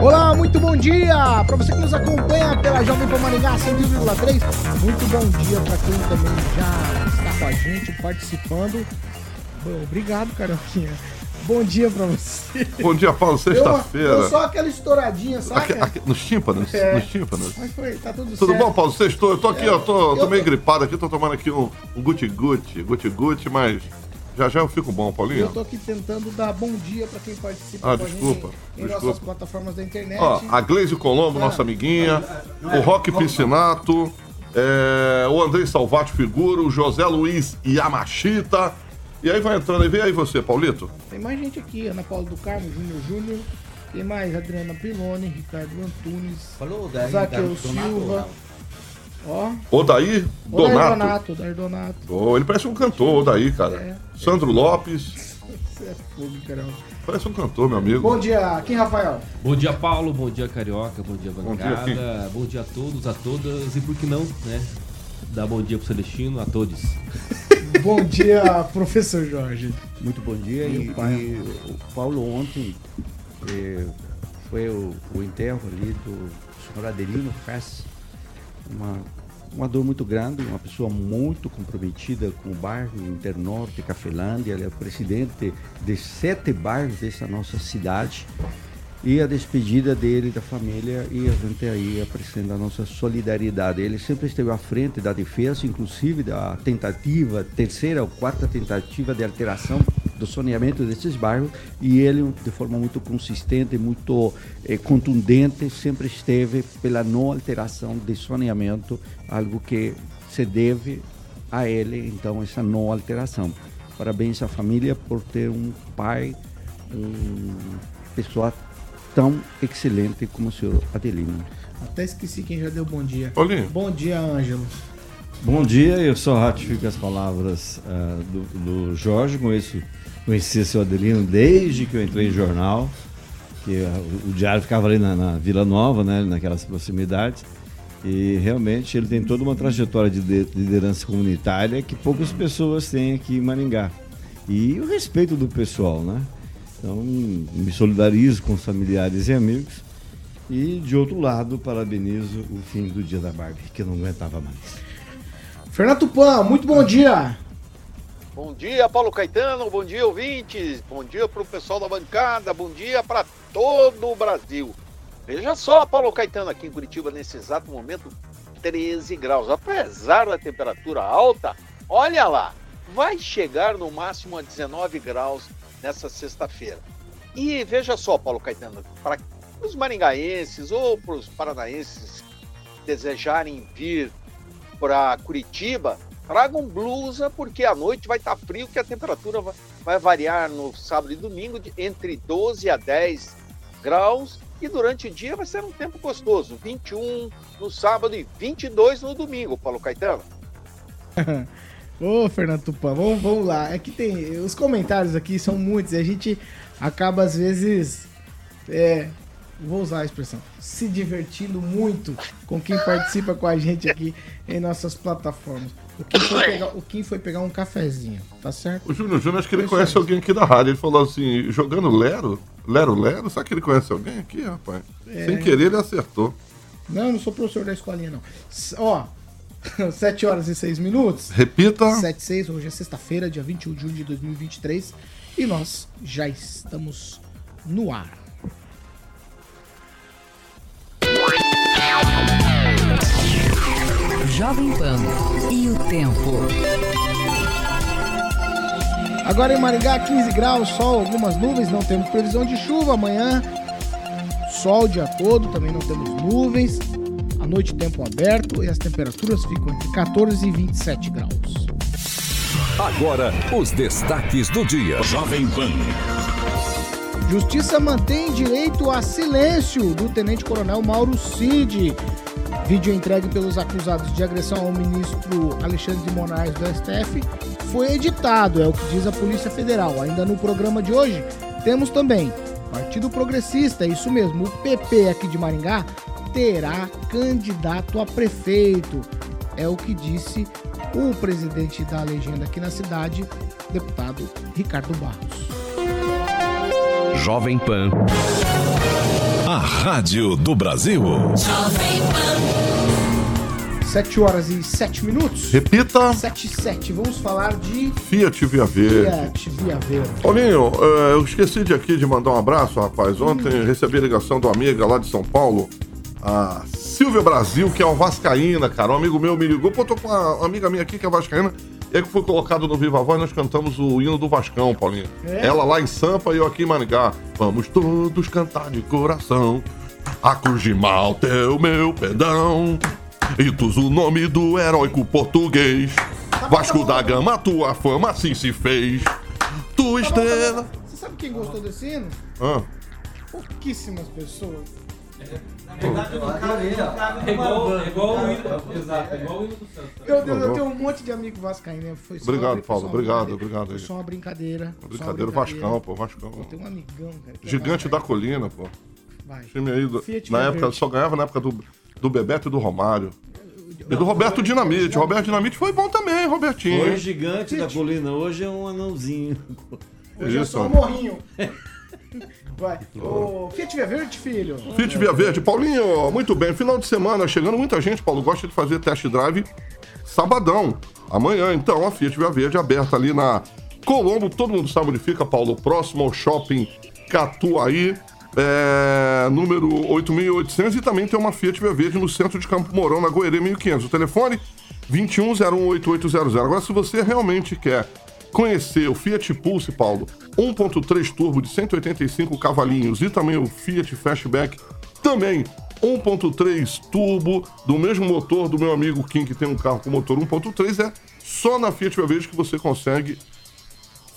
Olá, muito bom dia para você que nos acompanha pela Jovem Pan Maringá 100,3. Muito bom dia para quem também já está com a gente participando. Bom, obrigado, Caroquinha. Bom dia pra você. Bom dia, Paulo. Sexta-feira. Só aquela estouradinha, sabe? Nos tímpanos? É. Nos tímpanos. Mas foi, tá tudo, Tudo certo. bom, Paulo? Sextou? Eu tô aqui, É, ó, tô, tô eu meio tô- gripado aqui, tô tomando aqui um, um guti-guti, guti-guti, mas já já eu fico bom, Paulinho. Eu tô aqui tentando dar bom dia pra quem participa Ah, com a desculpa, gente em desculpa. nossas plataformas da internet. Ó, a Gleise Colombo, nossa amiguinha, o Roque Piscinato, é, o Andrei Salvati Figuro, o José Luiz Yamashita. E aí vai entrando aí, vem aí você, Paulito. Tem mais gente aqui, Ana Paula do Carmo, Júnior Júnior. Tem mais Adriana Piloni, Ricardo Antunes, Falou daí, Zaqueu Silva. Ó, Odair Odair Donato. Donato, Odair Donato. Oh, ele parece um cantor, Odair, cara. É. Sandro Lopes, Você é fogo, caramba. parece um cantor, meu amigo. Bom dia, aqui, Rafael. Bom dia, Paulo. Bom dia, Carioca. Bom dia, dia, bancada. Bom dia, a todos, a todas. E por que não, né? Dar bom dia pro Celestino, a todos. Bom dia, professor Jorge. Muito bom dia. E, pai. e o Paulo ontem eh, foi o, o enterro ali do senhor Adelino Fess. Uma, uma dor muito grande, uma pessoa muito comprometida com o bairro Internorte, Cafelândia. Ele é o presidente de sete bairros dessa nossa cidade. E a despedida dele, da família, e a gente aí apresenta a nossa solidariedade. Ele sempre esteve à frente da defesa, inclusive da tentativa, terceira ou quarta tentativa de alteração do saneamento desses bairros, e ele, de forma muito consistente, muito eh, contundente, sempre esteve pela não alteração de saneamento, algo que se deve a ele, então, essa não alteração. Parabéns à família por ter um pai, um pessoa tão excelente como o senhor Adelino. Até esqueci quem já deu bom dia. Paulinho. Bom dia, Ângelo. Bom dia, eu só ratifico as palavras ah, do, do Jorge, conheço, conheci seu Adelino desde que eu entrei em jornal, que o, diário ficava ali na, na Vila Nova, né, naquelas proximidades, e realmente ele tem toda uma trajetória de de- liderança comunitária que poucas pessoas têm aqui em Maringá. E o respeito do pessoal, né? Então, me solidarizo com os familiares e amigos. E, de outro lado, parabenizo o fim do Dia da Barbie, que eu não aguentava mais. Fernando Tupan, muito bom dia. Bom dia, Paulo Caetano. Bom dia, ouvintes. Bom dia para o pessoal da bancada. Bom dia para todo o Brasil. Veja só, Paulo Caetano, aqui em Curitiba, nesse exato momento, 13 graus. Apesar da temperatura alta, olha lá, vai chegar no máximo a 19 graus nessa sexta-feira. E veja só, Paulo Caetano, para os maringaenses ou para os paranaenses desejarem vir para Curitiba, tragam blusa, porque à noite vai estar frio, que a temperatura vai, variar no sábado e domingo de entre 12 a 10 graus, e durante o dia vai ser um tempo gostoso, 21 no sábado e 22 no domingo, Paulo Caetano. Ô, Fernando Tupan, vamos, vamos lá. É que tem. Os comentários aqui são muitos e a gente acaba, às vezes. É. Vou usar a expressão. Se divertindo muito com quem participa com a gente aqui em nossas plataformas. O Kim foi pegar, o Kim foi pegar um cafezinho, tá certo? O Júnior Júnior, acho que ele conhece alguém aqui da rádio. Ele falou assim, jogando Lero, Lero Lero, será que ele conhece alguém aqui, rapaz? É. Sem querer, ele acertou. Não, eu não sou professor da escolinha, não. Ó, 7 horas e 6 minutos. Repita. 7 6, hoje é sexta-feira, dia 21 de julho de 2023. E nós já estamos no ar. Jovem Pan e o tempo. Agora em Maringá, 15 graus, sol, algumas nuvens, não temos previsão de chuva. Amanhã, sol o dia todo, também não temos nuvens. À noite, tempo aberto e as temperaturas ficam entre 14 e 27 graus. Agora, os destaques do dia. Jovem Pan. Justiça mantém direito a silêncio do Tenente Coronel Mauro Cid. Vídeo entregue pelos acusados de agressão ao ministro Alexandre de Moraes do STF foi editado, é o que diz a Polícia Federal. Ainda no programa de hoje, temos também Partido Progressista, é isso mesmo, o PP aqui de Maringá terá candidato a prefeito. É o que disse o presidente da legenda aqui na cidade, deputado Ricardo Barros. Jovem Pan. A Rádio do Brasil. Jovem Pan. 7 horas e 7 minutos. Repita. 7 e 7. Vamos falar de Fiat Via Verde. Fiat Via Verde. Paulinho, eh, eu esqueci de aqui de mandar um abraço, rapaz. Ontem recebi a ligação de uma amiga lá de São Paulo, a Silvia Brasil, que é uma vascaína, cara. Um amigo meu me ligou, pô, tô com uma amiga minha aqui que é vascaína. E aí que foi colocado no Viva Voz, nós cantamos o hino do Vascão, Paulinho. É? Ela lá em Sampa e eu aqui em Maringá. Vamos todos cantar de coração. A cruz de Malta é o meu perdão. E tu o nome do heróico português. Vasco da Gama, tua fama assim se fez. Tua estrela. Você sabe quem gostou desse hino? Ah, Pouquíssimas pessoas. É igual, é igual o hino. Exato, é igual o hino do Santos. Meu Deus, eu tenho um monte de amigo vascaíno. né? Foi só Obrigado, Paulo, obrigado, obrigado Foi só uma brincadeira. brincadeira, brincadeira. Vascão, pô, Vascão. Eu tenho um amigão, cara. é Gigante da colina, pô. Vai. Time aí, do- Fiat na época, só ganhava na época do, do Bebeto e do Romário. E do Roberto Dinamite. Roberto Dinamite foi bom também, Robertinho. Foi gigante da colina, hoje é um anãozinho. Hoje é só um morrinho. Vai. Ô, Fiat Via Verde, filho. Fiat Via Verde. Paulinho, muito bem. Final de semana, chegando muita gente, Paulo, gosta de fazer test drive sabadão. Amanhã, então, a Fiat Via Verde aberta ali na Colombo. Todo mundo sabe onde fica, Paulo. Próximo ao Shopping Catuaí. É, número 8800 e também tem uma Fiat Via Verde no centro de Campo Mourão, na Goerê 1500. O telefone 21018800. Agora, se você realmente quer conhecer o Fiat Pulse, Paulo, 1.3 turbo de 185 cavalinhos e também o Fiat Fastback, também 1.3 turbo do mesmo motor do meu amigo Kim, que tem um carro com motor 1.3, é só na Fiat Verde que você consegue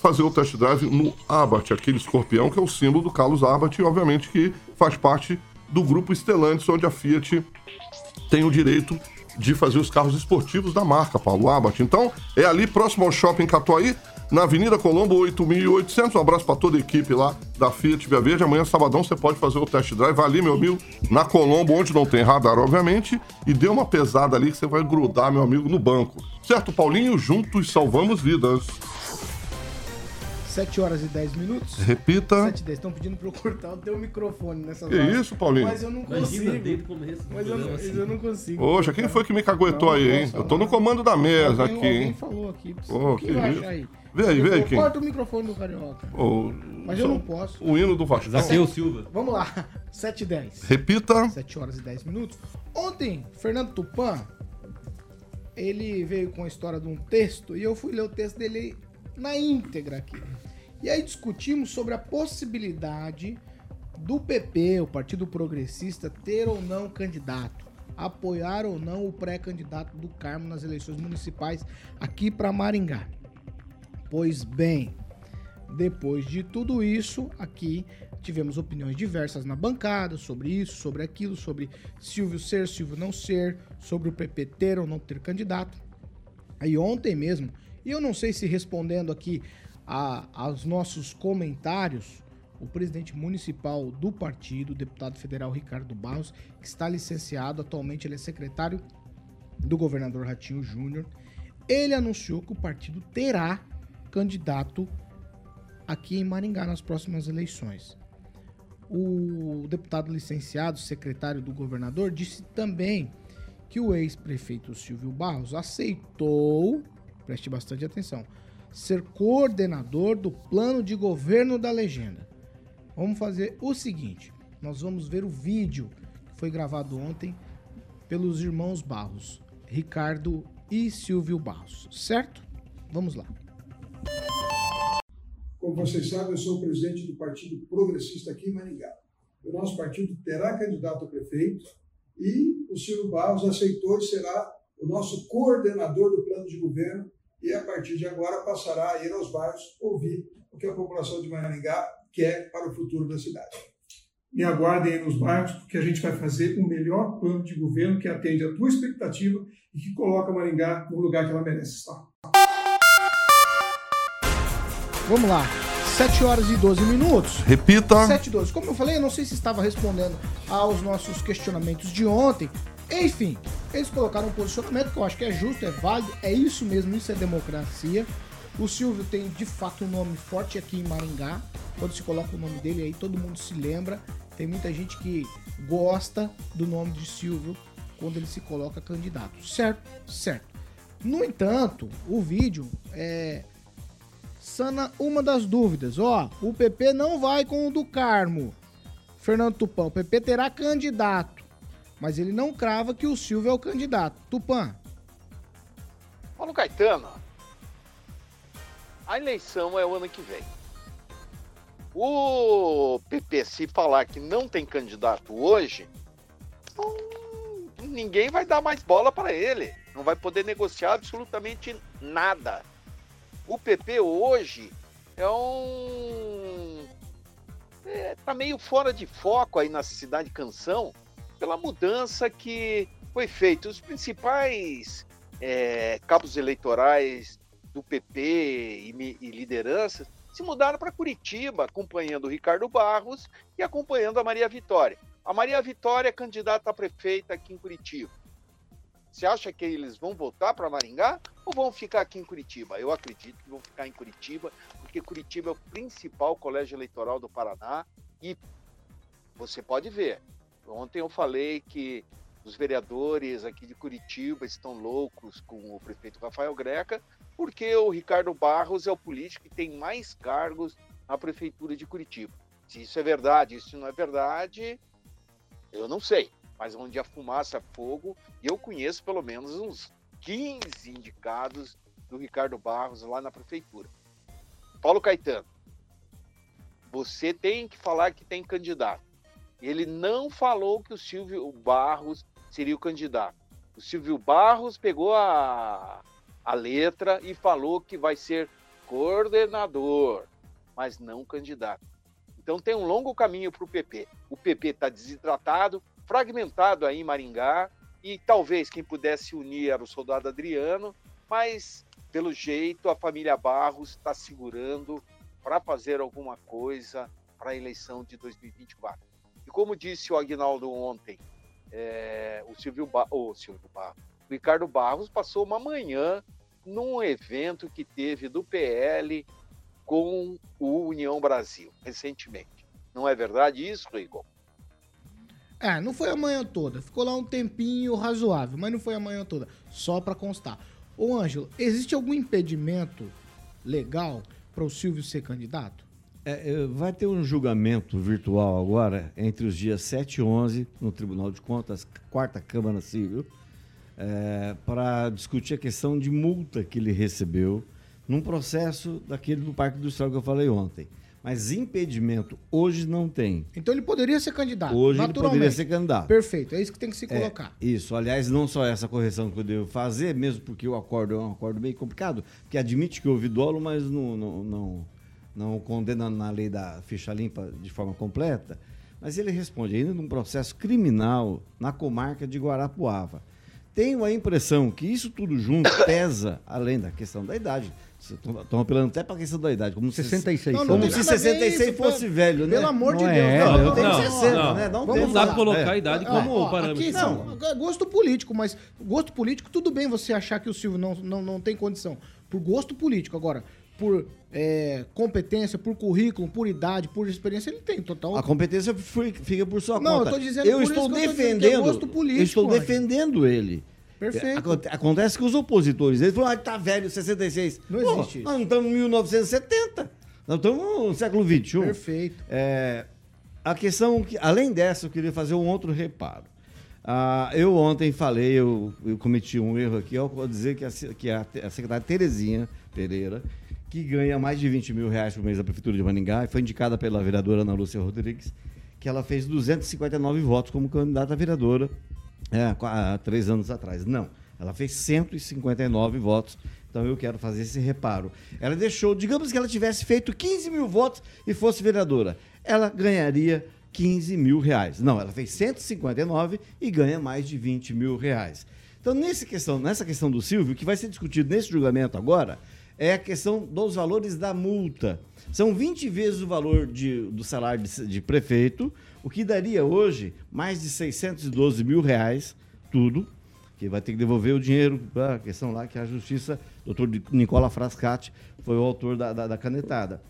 fazer o test drive no Abarth, aquele escorpião que é o símbolo do Carlos Abarth e obviamente que faz parte do grupo Stellantis, onde a Fiat tem o direito de fazer os carros esportivos da marca, Paulo Abarth. Então, é ali próximo ao Shopping Catuaí, na Avenida Colombo 8800. Um abraço para toda a equipe lá da Fiat Via Verde. Amanhã, sabadão, você pode fazer o test drive ali, meu amigo, na Colombo, onde não tem radar, obviamente, e dê uma pesada ali que você vai grudar, meu amigo, no banco. Certo, Paulinho? Juntos salvamos vidas. 7 horas e 10 minutos. Repita. 7 e 10. Estão pedindo pra eu cortar o teu microfone nessas Que horas. isso, Paulinho? Mas eu não Imagina, consigo. desde o começo Mas eu não, assim. eu não consigo. Poxa, quem foi que me caguetou Não, aí, hein? Eu tô no comando da mesa Alguém- aqui, Alguém hein? falou aqui. Ô, Quem que vai isso? aí? Vê aí, vê aí, Kim. Corta o microfone do Carioca. Ô, Mas eu não posso. O hino do Vasco. Zaqueu Silva. Vamos lá. 7 e 10. Repita. 7 horas e 10 minutos. Ontem, Fernando Tupan, ele veio com a história de um texto e eu fui ler o texto dele na íntegra aqui. E aí discutimos sobre a possibilidade do PP, o Partido Progressista, ter ou não candidato, apoiar ou não o pré-candidato do Carmo nas eleições municipais aqui para Maringá. Pois bem, depois de tudo isso, aqui tivemos opiniões diversas na bancada sobre isso, sobre aquilo, sobre Silvio ser, Silvio não ser, sobre o PP ter ou não ter candidato. Aí ontem mesmo, e eu não sei se respondendo aqui a- aos nossos comentários, o presidente municipal do partido, deputado federal Ricardo Barros, que está licenciado, atualmente ele é secretário do governador Ratinho Júnior, ele anunciou que o partido terá candidato aqui em Maringá nas próximas eleições. O deputado licenciado, secretário do governador, disse também que o ex-prefeito Silvio Barros aceitou, preste bastante atenção, ser coordenador do plano de governo da legenda. Vamos fazer o seguinte: nós vamos ver o vídeo que foi gravado ontem pelos irmãos Barros, Ricardo e Silvio Barros, certo? Vamos lá. Como vocês sabem, eu sou o presidente do Partido Progressista aqui em Maringá. O nosso partido terá candidato a prefeito e o Silvio Barros aceitou e será o nosso coordenador do plano de governo e a partir de agora passará a ir aos bairros ouvir o que a população de Maringá quer para o futuro da cidade. Me aguardem aí nos bairros, porque a gente vai fazer o melhor plano de governo que atende a tua expectativa e que coloca Maringá no lugar que ela merece estar. Vamos lá. 7 horas e 12 minutos. Repita. 7 e 12. Como eu falei, eu não sei se estava respondendo aos nossos questionamentos de ontem. Enfim, eles colocaram um posicionamento que eu acho que é justo, é válido, é isso mesmo, isso é democracia. O Silvio tem de fato um nome forte aqui em Maringá. Quando se coloca o nome dele aí, todo mundo se lembra. Tem muita gente que gosta do nome de Silvio quando ele se coloca candidato. Certo? Certo. No entanto, o vídeo é sana uma das dúvidas. Ó, o PP não vai com o do Carmo. Fernando Tupan, o PP terá candidato, mas ele não crava que o Silvio é o candidato. Tupan, Paulo Caetano, a eleição é o ano que vem. O PP, se falar que não tem candidato hoje, ninguém vai dar mais bola para ele. Não vai poder negociar absolutamente nada. O PP hoje é um. É, tá meio fora de foco aí na cidade Canção pela mudança que foi feita. Os principais é, cabos eleitorais do PP e, e lideranças se mudaram para Curitiba, acompanhando o Ricardo Barros e acompanhando a Maria Vitória. A Maria Vitória é candidata a prefeita aqui em Curitiba. Você acha que eles vão voltar para Maringá ou vão ficar aqui em Curitiba? Eu acredito que vão ficar em Curitiba, porque Curitiba é o principal colégio eleitoral do Paraná e você pode ver. Ontem eu falei que os vereadores aqui de Curitiba estão loucos com o prefeito Rafael Greca, porque o Ricardo Barros é o político que tem mais cargos na prefeitura de Curitiba. Se isso é verdade, isso não é verdade, eu não sei. Mas onde a fumaça é fogo, eu conheço pelo menos uns 15 indicados do Ricardo Barros lá na prefeitura. Paulo Caetano, você tem que falar que tem candidato. Ele não falou que o Silvio Barros seria o candidato. O Silvio Barros pegou a, a letra e falou que vai ser coordenador, mas não candidato. Então tem um longo caminho para o PP. O PP está desidratado, fragmentado aí em Maringá, e talvez quem pudesse unir era o soldado Adriano, mas pelo jeito a família Barros está segurando para fazer alguma coisa para a eleição de 2024. Como disse o Agnaldo ontem, é, o Silvio, ba o Silvio Barros, o Ricardo Barros passou uma manhã num evento que teve do PL com o União Brasil, recentemente. Não é verdade isso, Igor? É, não foi a manhã toda. Ficou lá um tempinho razoável, mas não foi a manhã toda. Só pra constar. Ô, Ângelo, existe algum impedimento legal para o Silvio ser candidato? É, é, vai ter um julgamento virtual agora, entre os dias 7 e 11, no Tribunal de Contas, quarta Câmara Civil, para discutir a questão de multa que ele recebeu num processo daquele do Parque Industrial que eu falei ontem. Mas impedimento hoje não tem. Então ele poderia ser candidato. Hoje ele poderia ser candidato. Perfeito, é isso que tem que se É, colocar. isso, aliás, não só essa correção que eu devo fazer, mesmo porque o acordo é um acordo bem complicado, que admite que houve dolo, mas não, não, não, não condena na lei da ficha limpa de forma completa. Mas ele responde ainda num processo criminal na comarca de Guarapuava. Tenho a impressão que isso tudo junto pesa, além da questão da idade. Estão apelando até para a questão da idade. Como se- 66 Não, não Como se nada a ver 66 isso, fosse pelo- velho, né? Pelo amor de Não Deus. é, não, não tem ser 60, não. né? Não Não dá lá. pra colocar É. a idade como ó, parâmetro. aqui, não, é gosto político, mas gosto político, tudo bem você achar que o Silvio não, não, não tem condição. Por gosto político. Agora, por é, competência, por currículo, por idade, por experiência, ele tem total. A competência fi- fica por sua Não, conta. eu dizendo eu estou que eu dizendo que é defendendo. gosto político, eu estou defendendo ele. Perfeito. Aconte- Acontece que os opositores, eles falam, ah, tá velho, 66. Não Pô, existe isso. Nós não estamos em 1970. Nós estamos no século XXI. Perfeito. É, a questão que, além dessa, eu queria fazer um outro reparo. Ah, eu ontem falei, eu, eu cometi um erro aqui ao dizer que a, que a, a secretária Terezinha Pereira, que ganha mais de 20 mil reais por mês da Prefeitura de Maningá, e foi indicada pela vereadora Ana Lúcia Rodrigues, que ela fez 259 votos como candidata a vereadora é, há três anos atrás. Não, ela fez 159 votos Então eu quero fazer esse reparo. Ela deixou, digamos que ela tivesse feito 15 mil votos e fosse vereadora, ela ganharia 15 mil reais. Não, ela fez 159 e ganha mais de 20 mil reais. Então, nesse questão, nessa questão do Silvio, que vai ser discutido nesse julgamento agora, é a questão dos valores da multa. São 20 vezes o valor de- do salário de, de prefeito, o que daria hoje mais de 612 mil reais, tudo, que vai ter que devolver o dinheiro para a questão lá que a justiça, doutor Nicola Frascati, foi o autor da, da- da canetada.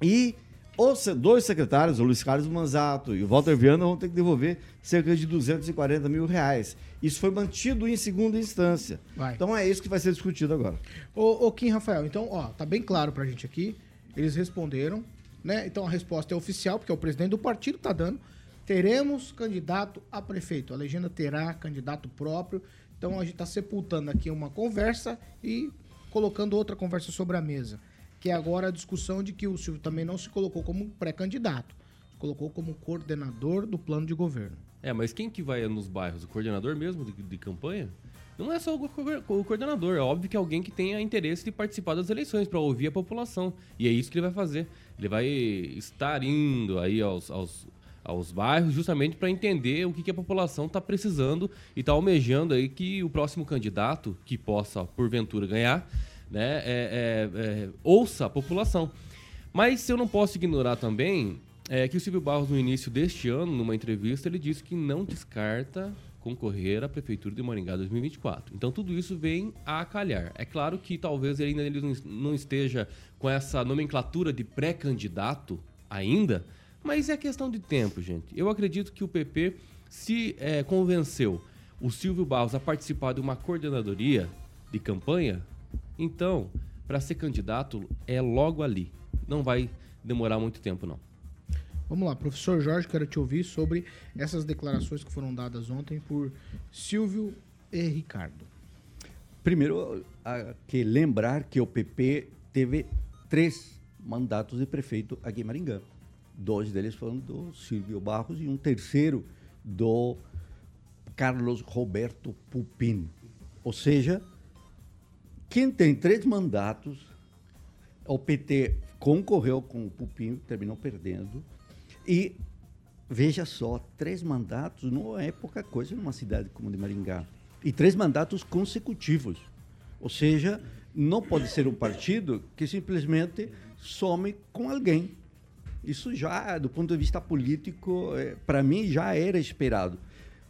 E os dois secretários, o Luiz Carlos Manzato e o Walter Viana, vão ter que devolver cerca de 240 mil reais. Isso foi mantido em segunda instância. Vai. Então é isso que vai ser discutido agora. Ô, ô Kim Rafael, então, ó, tá bem claro pra gente aqui. Eles responderam, né? Então a resposta é oficial, porque é o presidente do partido tá dando. Teremos candidato a prefeito. A legenda terá candidato próprio. Então a gente tá sepultando aqui uma conversa e colocando outra conversa sobre a mesa. Que é agora a discussão de que o Silvio também não se colocou como pré-candidato. Se colocou como coordenador do plano de governo. É, mas quem que vai nos bairros? O coordenador mesmo de, de campanha? Não é só o, o coordenador, é óbvio que é alguém que tenha interesse de participar das eleições para ouvir a população. E é isso que ele vai fazer. Ele vai estar indo aí aos, aos, aos bairros justamente para entender o que, que a população está precisando e está almejando aí que o próximo candidato que possa, porventura, ganhar, né, é- é- é, ouça a população. Mas eu não posso ignorar também é, que o Silvio Barros, no início deste ano, numa entrevista, ele disse que não descarta concorrer à Prefeitura de Maringá 2024. Então tudo isso vem a calhar. É claro que talvez ele ainda não esteja com essa nomenclatura de pré-candidato ainda, mas é questão de tempo, gente. Eu acredito que o PP se é, convenceu o Silvio Barros a participar de uma coordenadoria de campanha, então, para ser candidato é logo ali. Não vai demorar muito tempo, não. Vamos lá, professor Jorge, quero te ouvir sobre essas declarações que foram dadas ontem por Silvio e Ricardo. Primeiro, há que lembrar que o PP teve três mandatos de prefeito aqui em Maringá. Dois deles foram do Silvio Barros e um terceiro do Carlos Roberto Pupin. Ou seja, quem tem três mandatos, o PT concorreu com o Pupin, terminou perdendo. E veja só, três mandatos não é pouca coisa numa cidade como de Maringá. E três mandatos consecutivos. Ou seja, não pode ser um partido que simplesmente some com alguém. Isso já, do ponto de vista político, para mim já era esperado.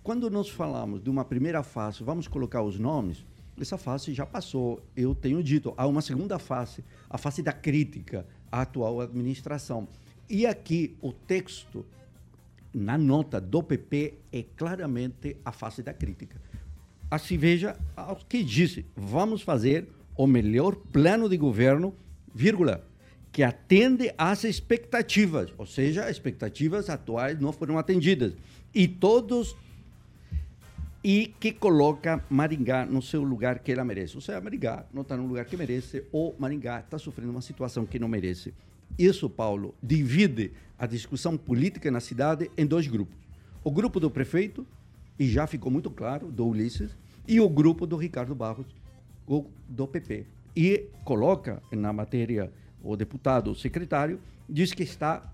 Quando nós falamos de uma primeira fase, vamos colocar os nomes, essa fase já passou. Eu tenho dito, há uma segunda fase, a fase da crítica à atual administração. E aqui o texto, na nota do PP, é claramente a fase da crítica. Assim, veja o que disse: vamos fazer o melhor plano de governo, vírgula, que atende às expectativas, ou seja, as expectativas atuais não foram atendidas. E todos e que coloca Maringá no seu lugar que ela merece. Ou seja, Maringá não está no lugar que merece, ou Maringá está sofrendo uma situação que não merece. Isso, Paulo, divide a discussão política na cidade em dois grupos. O grupo do prefeito, e já ficou muito claro, do Ulisses, e o grupo do Ricardo Barros, do PP. E coloca na matéria o deputado, o secretário, diz que está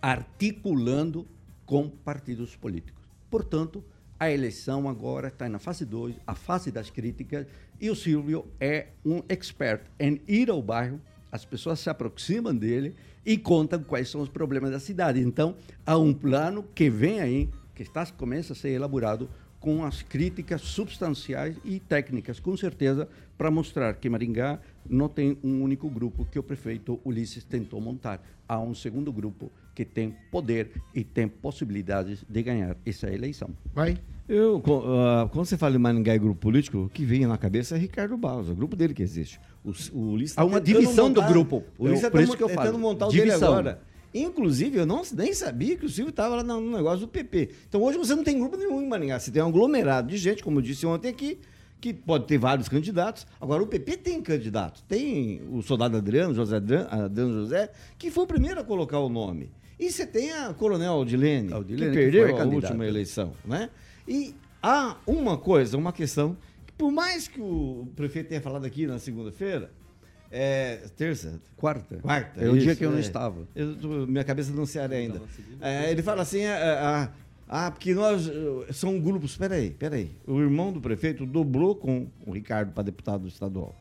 articulando com partidos políticos. Portanto, a eleição agora está na fase 2, a fase das críticas, e o Silvio é um expert em ir ao bairro, as pessoas se aproximam dele e contam quais são os problemas da cidade. Então, há um plano que vem aí, que está, começa a ser elaborado com as críticas substanciais e técnicas, com certeza, para mostrar que Maringá não tem um único grupo que o prefeito Ulisses tentou montar. Há um segundo grupo que tem poder e tem possibilidades de ganhar essa eleição. Vai. Eu, ah, quando você fala em Maringá e grupo político, o que vem na cabeça é Ricardo Barros, o grupo dele que existe. O, o Ulisses Há uma tentando divisão do grupo. O Ulisses está por isso que eu tentando falo. montar o dele Divisão. agora. Inclusive, eu não, nem sabia que o Silvio estava lá no, negócio do PP. Então hoje você não tem grupo nenhum em Maringá. Você tem um aglomerado de gente, como eu disse ontem aqui, que pode ter vários candidatos. Agora, o PP tem candidatos. Tem o soldado Adriano, José Adriano, Adriano José, que foi o primeiro a colocar o nome. E você tem a Coronel Aldilene, Aldilene, que que perdeu foi a candidata. última eleição. Né? E há uma coisa, uma questão por mais que o prefeito tenha falado aqui na segunda-feira, é, terça, Quarta. quarta. É o dia isso, que eu não é. estava. Eu tô- minha cabeça não se área ainda. É, ele fala assim, ah, ah, ah, porque nós eh, são grupos. Peraí, peraí. O irmão do prefeito dobrou com o Ricardo para deputado estadual.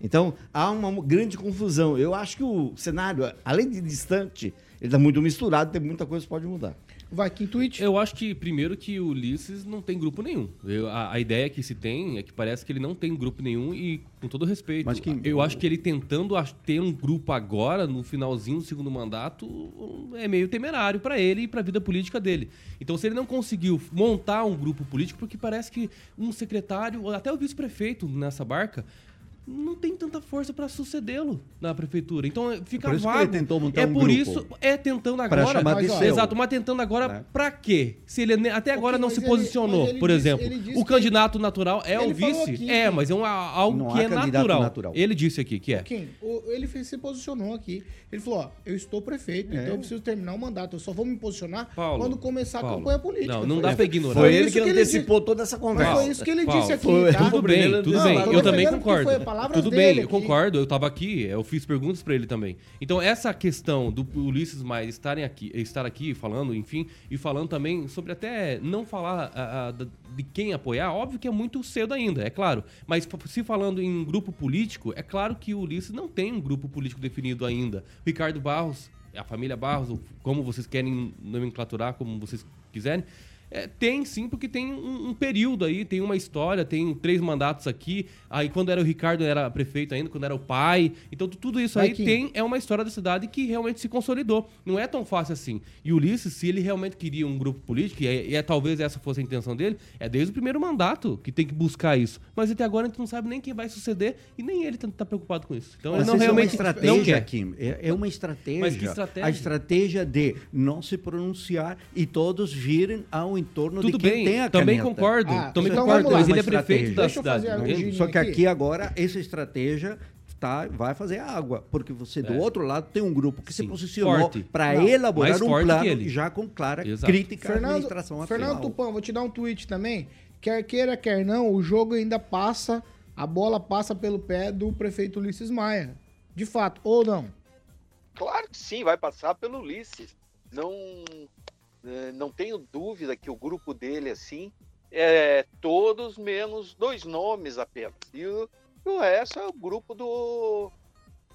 Então, há uma grande confusão. Eu acho que o cenário, além de distante, ele está muito misturado, tem muita coisa que pode mudar. Vai, Kim Twitch. Eu acho que, primeiro, que o Ulisses não tem grupo nenhum. Eu- a, a ideia que se tem é que parece que ele não tem grupo nenhum e, com todo respeito, Mas que- eu acho que ele tentando ter um grupo agora, no finalzinho do segundo mandato, é meio temerário para ele e para a vida política dele. Então, se ele não conseguiu montar um grupo político, porque parece que um secretário, ou até o vice-prefeito nessa barca, não tem tanta força para sucedê-lo na prefeitura. Então fica por isso que vago. ele tentou montar é um por grupo. isso é tentando Pra agora. chamar de seu. Exato, mas tentando agora Né? pra quê? Se ele até agora não se ele- posicionou, por disse- exemplo. O candidato natural é o vice. aqui é, mas é um, algo Não que há é natural. natural. Ele disse aqui que é. Kim, o- ele fez- se posicionou aqui. Ele falou: ó, eu estou prefeito, então eu preciso terminar o mandato. Eu só vou me posicionar Paulo, quando começar a Paulo. campanha política. Não, não dá pra ignorar. Foi ele isso que antecipou toda essa conversa. foi isso que ele disse aqui, tá? Tudo bem, tudo bem. eu também concordo. Palavras Tudo dele bem, eu aqui. concordo. Eu tava aqui, eu fiz perguntas pra ele também. Então, essa questão do Ulisses Maia estarem aqui, estar aqui falando, enfim, e falando também sobre até não falar ah, ah, da- de quem apoiar, óbvio que é muito cedo ainda, é claro. Mas se falando em grupo político, é claro que o Ulisses não tem um grupo político definido ainda. Ricardo Barros, a família Barros, como vocês querem nomenclaturar, como vocês quiserem. É, tem sim, porque tem um, um período aí, tem uma história, tem três mandatos aqui. Aí quando era o Ricardo era prefeito ainda, quando era o pai. Então tu- tudo isso aí Kim. tem é uma história da cidade que realmente se consolidou. Não é tão fácil assim. E o Ulisses, se ele realmente queria um grupo político, e, é, e é- talvez essa fosse a intenção dele, é desde o primeiro mandato que tem que buscar isso. Mas até agora a gente não sabe nem quem vai suceder e nem ele tá, tá preocupado com isso. Então Mas ele não realmente é uma estratégia, não quer. Kim. É, é uma estratégia. Mas que estratégia? A estratégia de não se pronunciar e todos virem ao entorno Tudo de quem bem, tem a também caneta. concordo, Ah, também então concordo, mas ele é prefeito da Deixa eu fazer cidade. Só que aqui. aqui agora essa estratégia tá, vai fazer água, porque você do É. outro lado tem um grupo que se Sim, posicionou forte. para elaborar um plano já com clara Exato. crítica à Fernando, administração Fernando atual. Tupã, vou te dar um tweet também. Quer queira, quer não, o jogo ainda passa, a bola passa pelo pé do prefeito Ulisses Maia. De fato, ou não? Claro que sim, vai passar pelo Ulisses. Não, não tenho dúvida que o grupo dele, assim, é todos menos dois nomes apenas. E o, o resto é o grupo do,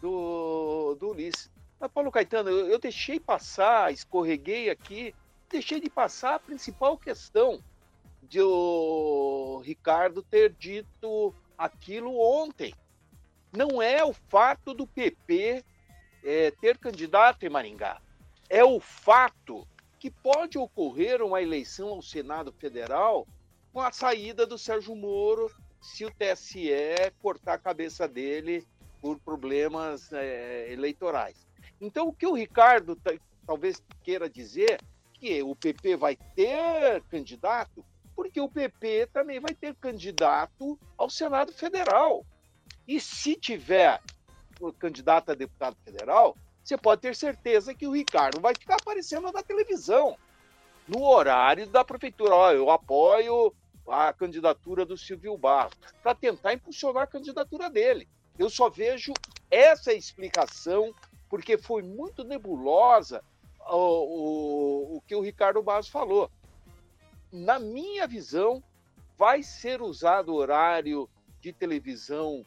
do, do Ulisses. Mas, Paulo Caetano, eu, eu deixei passar, escorreguei aqui, deixei de passar a principal questão de o Ricardo ter dito aquilo ontem. Não é o fato do PP é, ter candidato em Maringá. É o fato que pode ocorrer uma eleição ao Senado Federal com a saída do Sérgio Moro se o TSE cortar a cabeça dele por problemas é, eleitorais. Então, o que o Ricardo ta- talvez queira dizer que o PP vai ter candidato, porque o PP também vai ter candidato ao Senado Federal. E se tiver candidato a deputado federal, você pode ter certeza que o Ricardo vai ficar aparecendo na televisão, no horário da prefeitura. Ó, eu apoio a candidatura do Silvio Barros, para tentar impulsionar a candidatura dele. Eu só vejo essa explicação, porque foi muito nebulosa o, o, o que o Ricardo Barros falou. Na minha visão, vai ser usado o horário de televisão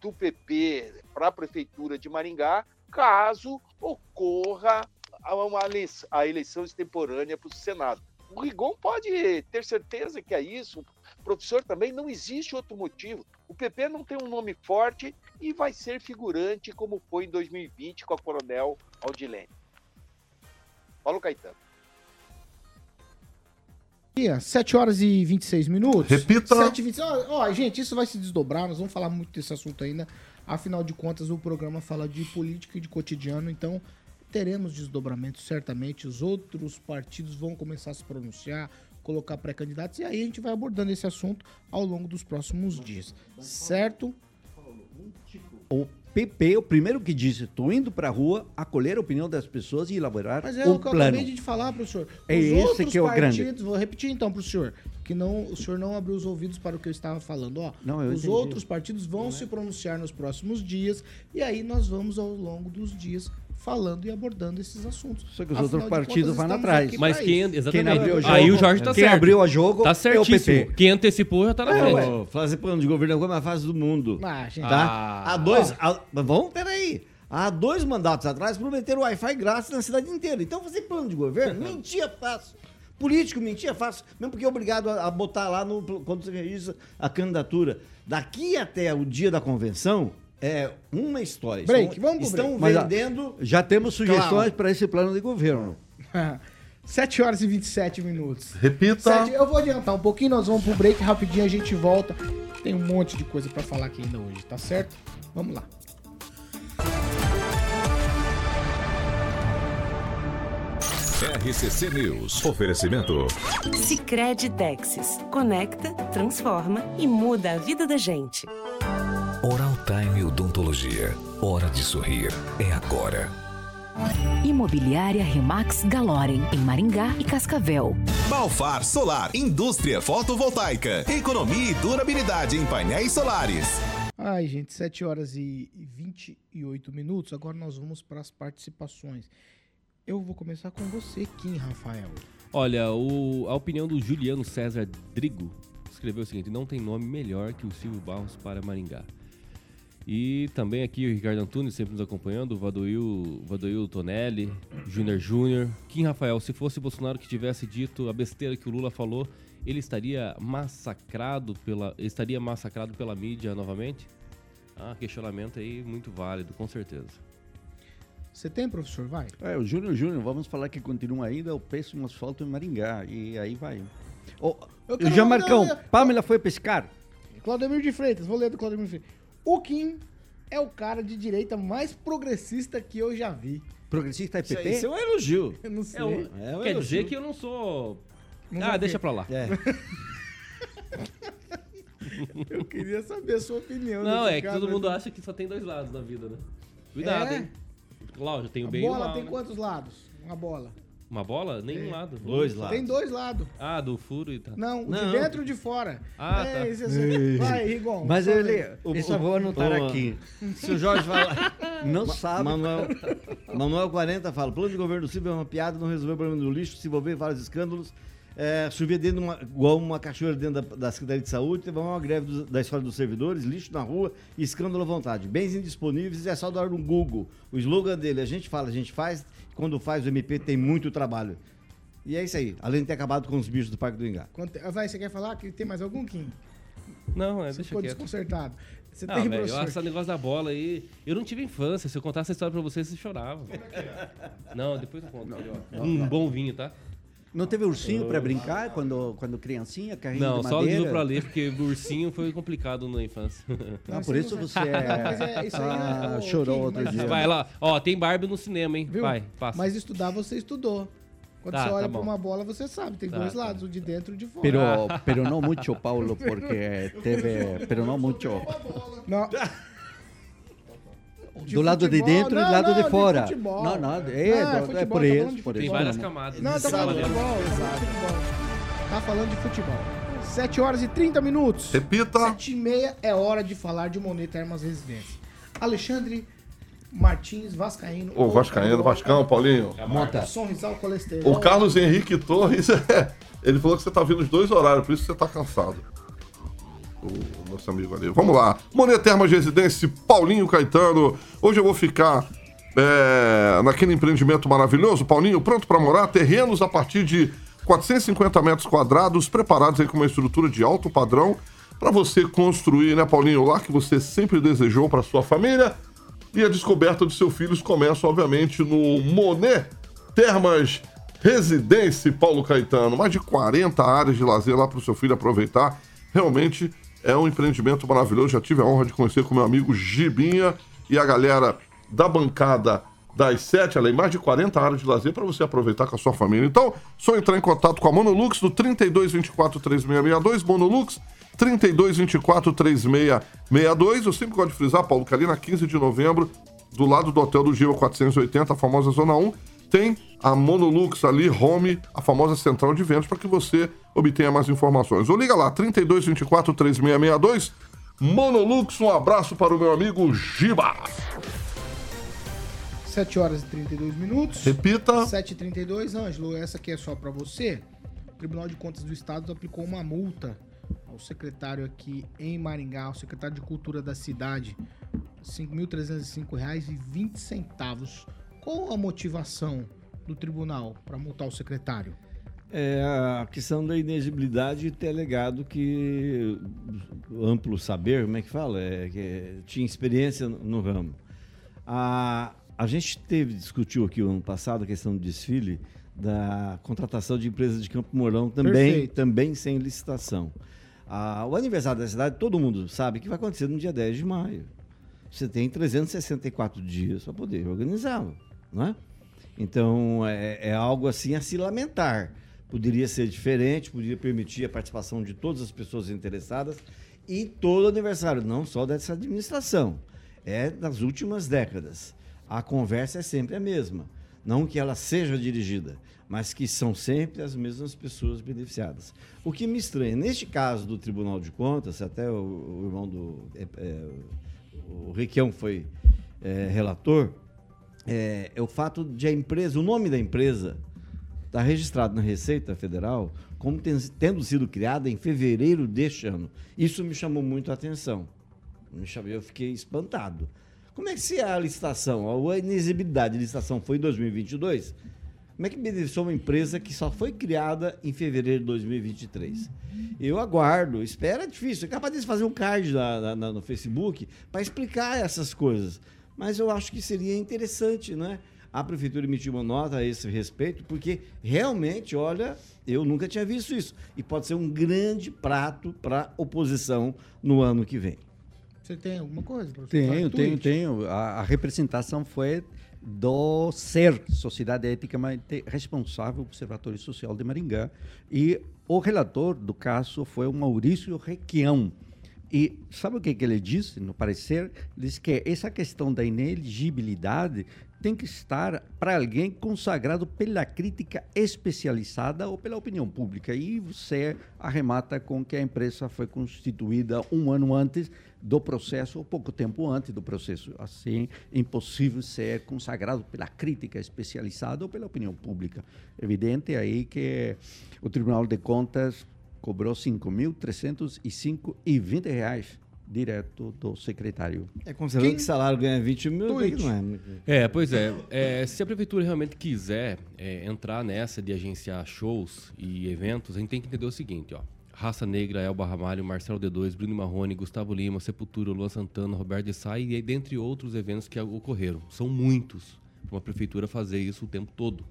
do PP para a Prefeitura de Maringá, caso ocorra a, uma eleição, a eleição extemporânea para o Senado. O Rigon pode ter certeza que é isso. O professor também não existe outro motivo. O PP não tem um nome forte e vai ser figurante como foi em 2020 com a Coronel Aldilene. Paulo Caetano. 7 horas e 26 minutos. Repita. 7 e 26. Ó, ó, gente, isso vai se desdobrar, nós vamos falar muito desse assunto ainda. Afinal de contas, o programa fala de política e de cotidiano, então teremos desdobramentos certamente. Os outros partidos vão começar a se pronunciar, colocar pré-candidatos, e aí a gente vai abordando esse assunto ao longo dos próximos dias. Certo? O PP, o primeiro que disse, estou indo para a rua acolher a opinião das pessoas e elaborar Mas é um o que eu plano. acabei de falar, professor. Os É esse outros que é o grande. partidos, vou repetir então, professor, que não, o senhor não abriu os ouvidos para o que eu estava falando. Ó, Não, eu os entendi. outros partidos vão se pronunciar nos próximos dias e aí nós vamos ao longo dos dias falando e abordando esses assuntos. Só que os Afinal outros partidos vão atrás. Mas quem, exatamente. abriu o jogo- Aí o Jorge tá quem certo. abriu o jogo Tá é o certíssimo. PP. Quem antecipou já tá na frente. Ô, fazer plano de governo é a coisa mais fácil do mundo. Ah, gente. Tá? Ah. Há dois. há- vamos, peraí. Há dois mandatos atrás prometeram Wi-Fi grátis na cidade inteira. Então fazer plano de governo, mentia fácil. Político mentia fácil, mesmo porque é obrigado a, a botar lá no, quando você registra a candidatura. Daqui até o dia da convenção é uma história. Break, Estão- vamos Estão break. Mas, vendendo. Já temos sugestões Claro. para esse plano de governo. 7 horas e 27 minutos. Repita. Sete- eu vou adiantar um pouquinho, nós vamos pro break rapidinho, a gente volta. Tem um monte de coisa pra falar aqui ainda hoje, tá certo? Vamos lá. RCC News. Oferecimento. Sicredi Texas. Conecta, transforma e muda a vida da gente. Oral Time Odontologia. Hora de sorrir. É agora. Imobiliária Remax Galorem, em Maringá e Cascavel. Balfar Solar, indústria fotovoltaica, economia e durabilidade em painéis solares. Ai, gente, 7 horas e e 28 minutos. Agora nós vamos para as participações. Eu vou começar com você, Kim Rafael. Olha, o- a opinião do Juliano César Drigo escreveu o seguinte: não tem nome melhor que o Silvio Barros para Maringá. E também aqui o Ricardo Antunes sempre nos acompanhando, o Vadoil, Vadoil Tonelli, Júnior Júnior. Kim Rafael, se fosse Bolsonaro que tivesse dito a besteira que o Lula falou, ele estaria massacrado pela, estaria massacrado pela mídia novamente? Ah, questionamento aí muito válido, com certeza. Você tem, professor? Vai. É, o Júnior Júnior, vamos falar que continua ainda o péssimo asfalto em Maringá. E aí vai. Ô, Eu Jean Marcão, Pamela foi pescar? Claudemir de Freitas, vou ler do Claudemir de Freitas. O Kim é o cara de direita mais progressista que eu já vi. Progressista é Isso, PP? isso é um elogio. Eu não sei. É, o- É um quer elogio. dizer que eu não sou. Não ah, deixa pra lá. É. Eu queria saber a sua opinião. Não, é que cara. todo mundo acha que só tem dois lados na vida, né? Cuidado, É? hein? Lógico, tem o A bem e o bola mal. tem né? quantos lados? Uma bola. Uma bola? Nenhum lado. Dois lados. Tem dois lados. Ah, do furo e tal. Não, o Não. de dentro e o de fora. Ah, é, tá. esse, esse, vai, Rigon. Mas ele. Isso eu vou anotar o- aqui. Se o Jorge falar. Não sabe. Manuel, Manuel 40 fala: plano de governo do Silvio é uma piada, não resolveu o problema do lixo, se envolveu em vários escândalos. É, chovia dentro de uma, igual uma cachoeira dentro da, da Secretaria de Saúde, teve uma greve do- da escola dos servidores, lixo na rua e escândalo à vontade. Bens indisponíveis é só dar um Google. O slogan dele, a gente fala, a gente faz, quando faz o MP tem muito trabalho. E é isso aí, além de ter acabado com os bichos do Parque do Ingá. Quanto- Vai, você quer falar que tem mais algum, Kim? Não, é, Você deixa ficou quieto. desconcertado. Você Não, tem, velho, professor? esse negócio da bola aí. Eu não tive infância. Se eu contasse essa história pra vocês, vocês choravam. Não, depois eu conto. melhor. um bom vinho, tá? Não teve ursinho pra brincar quando, quando criancinha, carrinho Não, de só madeira? livro pra ler, porque o ursinho foi complicado na infância. Ah, por isso você é... Mas é- isso aí é- ah, ô, chorou outro dia. Vai lá. Ó, tem Barbie no cinema, hein? Viu? Vai, passa. Mas estudar você estudou. Quando Tá, você olha tá pra bom. uma bola, você sabe, tem Tá, dois tá. lados, o de dentro e o de fora. Pero, pero no mucho, Paulo, porque teve... Pero no mucho. Não. De Do lado de futebol? dentro e do Não, lado não, de de fora. futebol. Não, não, é, Não, do- é é futebol, por tá isso, de por Tem isso. várias não. camadas. Não, tá falando de futebol, tá falando de futebol. Tá falando de futebol. 7 horas e 30 minutos. Repita. 7 e meia é hora de falar de Moneta Armas Residência. Alexandre Martins Vascaíno. Ô, Vascaíno, Vascão, Paulinho. Monta. Sonrisal Colesterol. O Carlos Henrique Torres, é, ele falou que você tá vindo os dois horários, por isso você tá cansado. O nosso amigo ali. Vamos lá. Monetermas Residência, Paulinho Caetano. Hoje eu vou ficar é, naquele empreendimento maravilhoso, Paulinho, pronto para morar. Terrenos a partir de 450 metros quadrados, preparados aí com uma estrutura de alto padrão para você construir, né, Paulinho, o lar que você sempre desejou para sua família. E a descoberta dos seus filhos começa, obviamente, no Monet Termas Residência Paulo Caetano. Mais de 40 áreas de lazer lá para o seu filho aproveitar. Realmente é um empreendimento maravilhoso. Já tive a honra de conhecer com meu amigo Gibinha e a galera da bancada das 7, além mais de 40 áreas de lazer para você aproveitar com a sua família. Então, só entrar em contato com a Monolux no 3224 3662, Monolux 3224 3662. Eu sempre gosto de frisar, Paulo, que ali na 15 de novembro, do lado do Hotel do Giva 480, a famosa Zona 1, tem a Monolux ali, home, a famosa central de vendas, para que você obtenha mais informações. Ou liga lá, 3224 3662. Monolux, um abraço para o meu amigo Giba. 7 horas e 32 minutos. Repita. 7h32, Ângelo, essa aqui é só pra você. O Tribunal de Contas do Estado aplicou uma multa ao secretário aqui em Maringá, ao secretário de Cultura da cidade, R$ 5.305,20. Qual a motivação do tribunal para multar o secretário? É a questão da inegibilidade ter alegado que amplo saber, como é que fala? É, que tinha experiência no, no ramo. A, a gente teve, discutiu aqui o ano passado a questão do desfile da contratação de empresas de Campo Mourão também, Perfeito. também sem licitação. Ah, o aniversário da cidade, todo mundo sabe que vai acontecer no dia 10 de maio. Você tem 364 dias para poder organizá-lo, não é? Então, é, é algo assim a se lamentar. Poderia ser diferente, poderia permitir a participação de todas as pessoas interessadas e todo aniversário, não só dessa administração. É das últimas décadas. A conversa é sempre a mesma. Não que ela seja dirigida, mas que são sempre as mesmas pessoas beneficiadas. O que me estranha, neste caso do Tribunal de Contas, até o, o irmão do. é, é, o Requião foi é, relator, é, é o fato de a empresa, o nome da empresa, está registrado na Receita Federal como ten- tendo sido criada em fevereiro deste ano. Isso me chamou muito a atenção. Eu fiquei espantado. Como é que se é a licitação, a inexigibilidade de licitação foi em 2022? Como é que beneficiou uma empresa que só foi criada em fevereiro de 2023? Eu aguardo, espera é difícil. É capaz de fazer um card na- na- no Facebook para explicar essas coisas. Mas eu acho que seria interessante, né? A prefeitura emitir uma nota a esse respeito, porque realmente, olha, eu nunca tinha visto isso. E pode ser um grande prato para a oposição no ano que vem. Você tem alguma coisa? professor? Tenho, tenho, tenho. A, a representação foi do SER, Sociedade Eticamente Responsável Observatório Social de Maringá, e o relator do caso foi o Maurício Requião. E sabe o que, que ele disse no parecer? Ele disse que essa questão da ineligibilidade tem que estar para alguém consagrado pela crítica especializada ou pela opinião pública. E você arremata com que a empresa foi constituída um ano antes do processo, ou pouco tempo antes do processo. Assim, impossível ser consagrado pela crítica especializada ou pela opinião pública. Evidente aí que o Tribunal de Contas cobrou 5.305,20 reais direto do secretário. É considerando que salário ganha 20 mil, não é. É, pois é. É, Se a prefeitura realmente quiser é, entrar nessa de agenciar shows e eventos, a gente tem que entender o seguinte, ó. Raça Negra, Elba Ramalho, Marcelo D2, Bruno Marrone, Gustavo Lima, Sepultura, Luan Santana, Roberto de Sá e dentre outros eventos que ocorreram. São muitos para uma prefeitura fazer isso o tempo todo.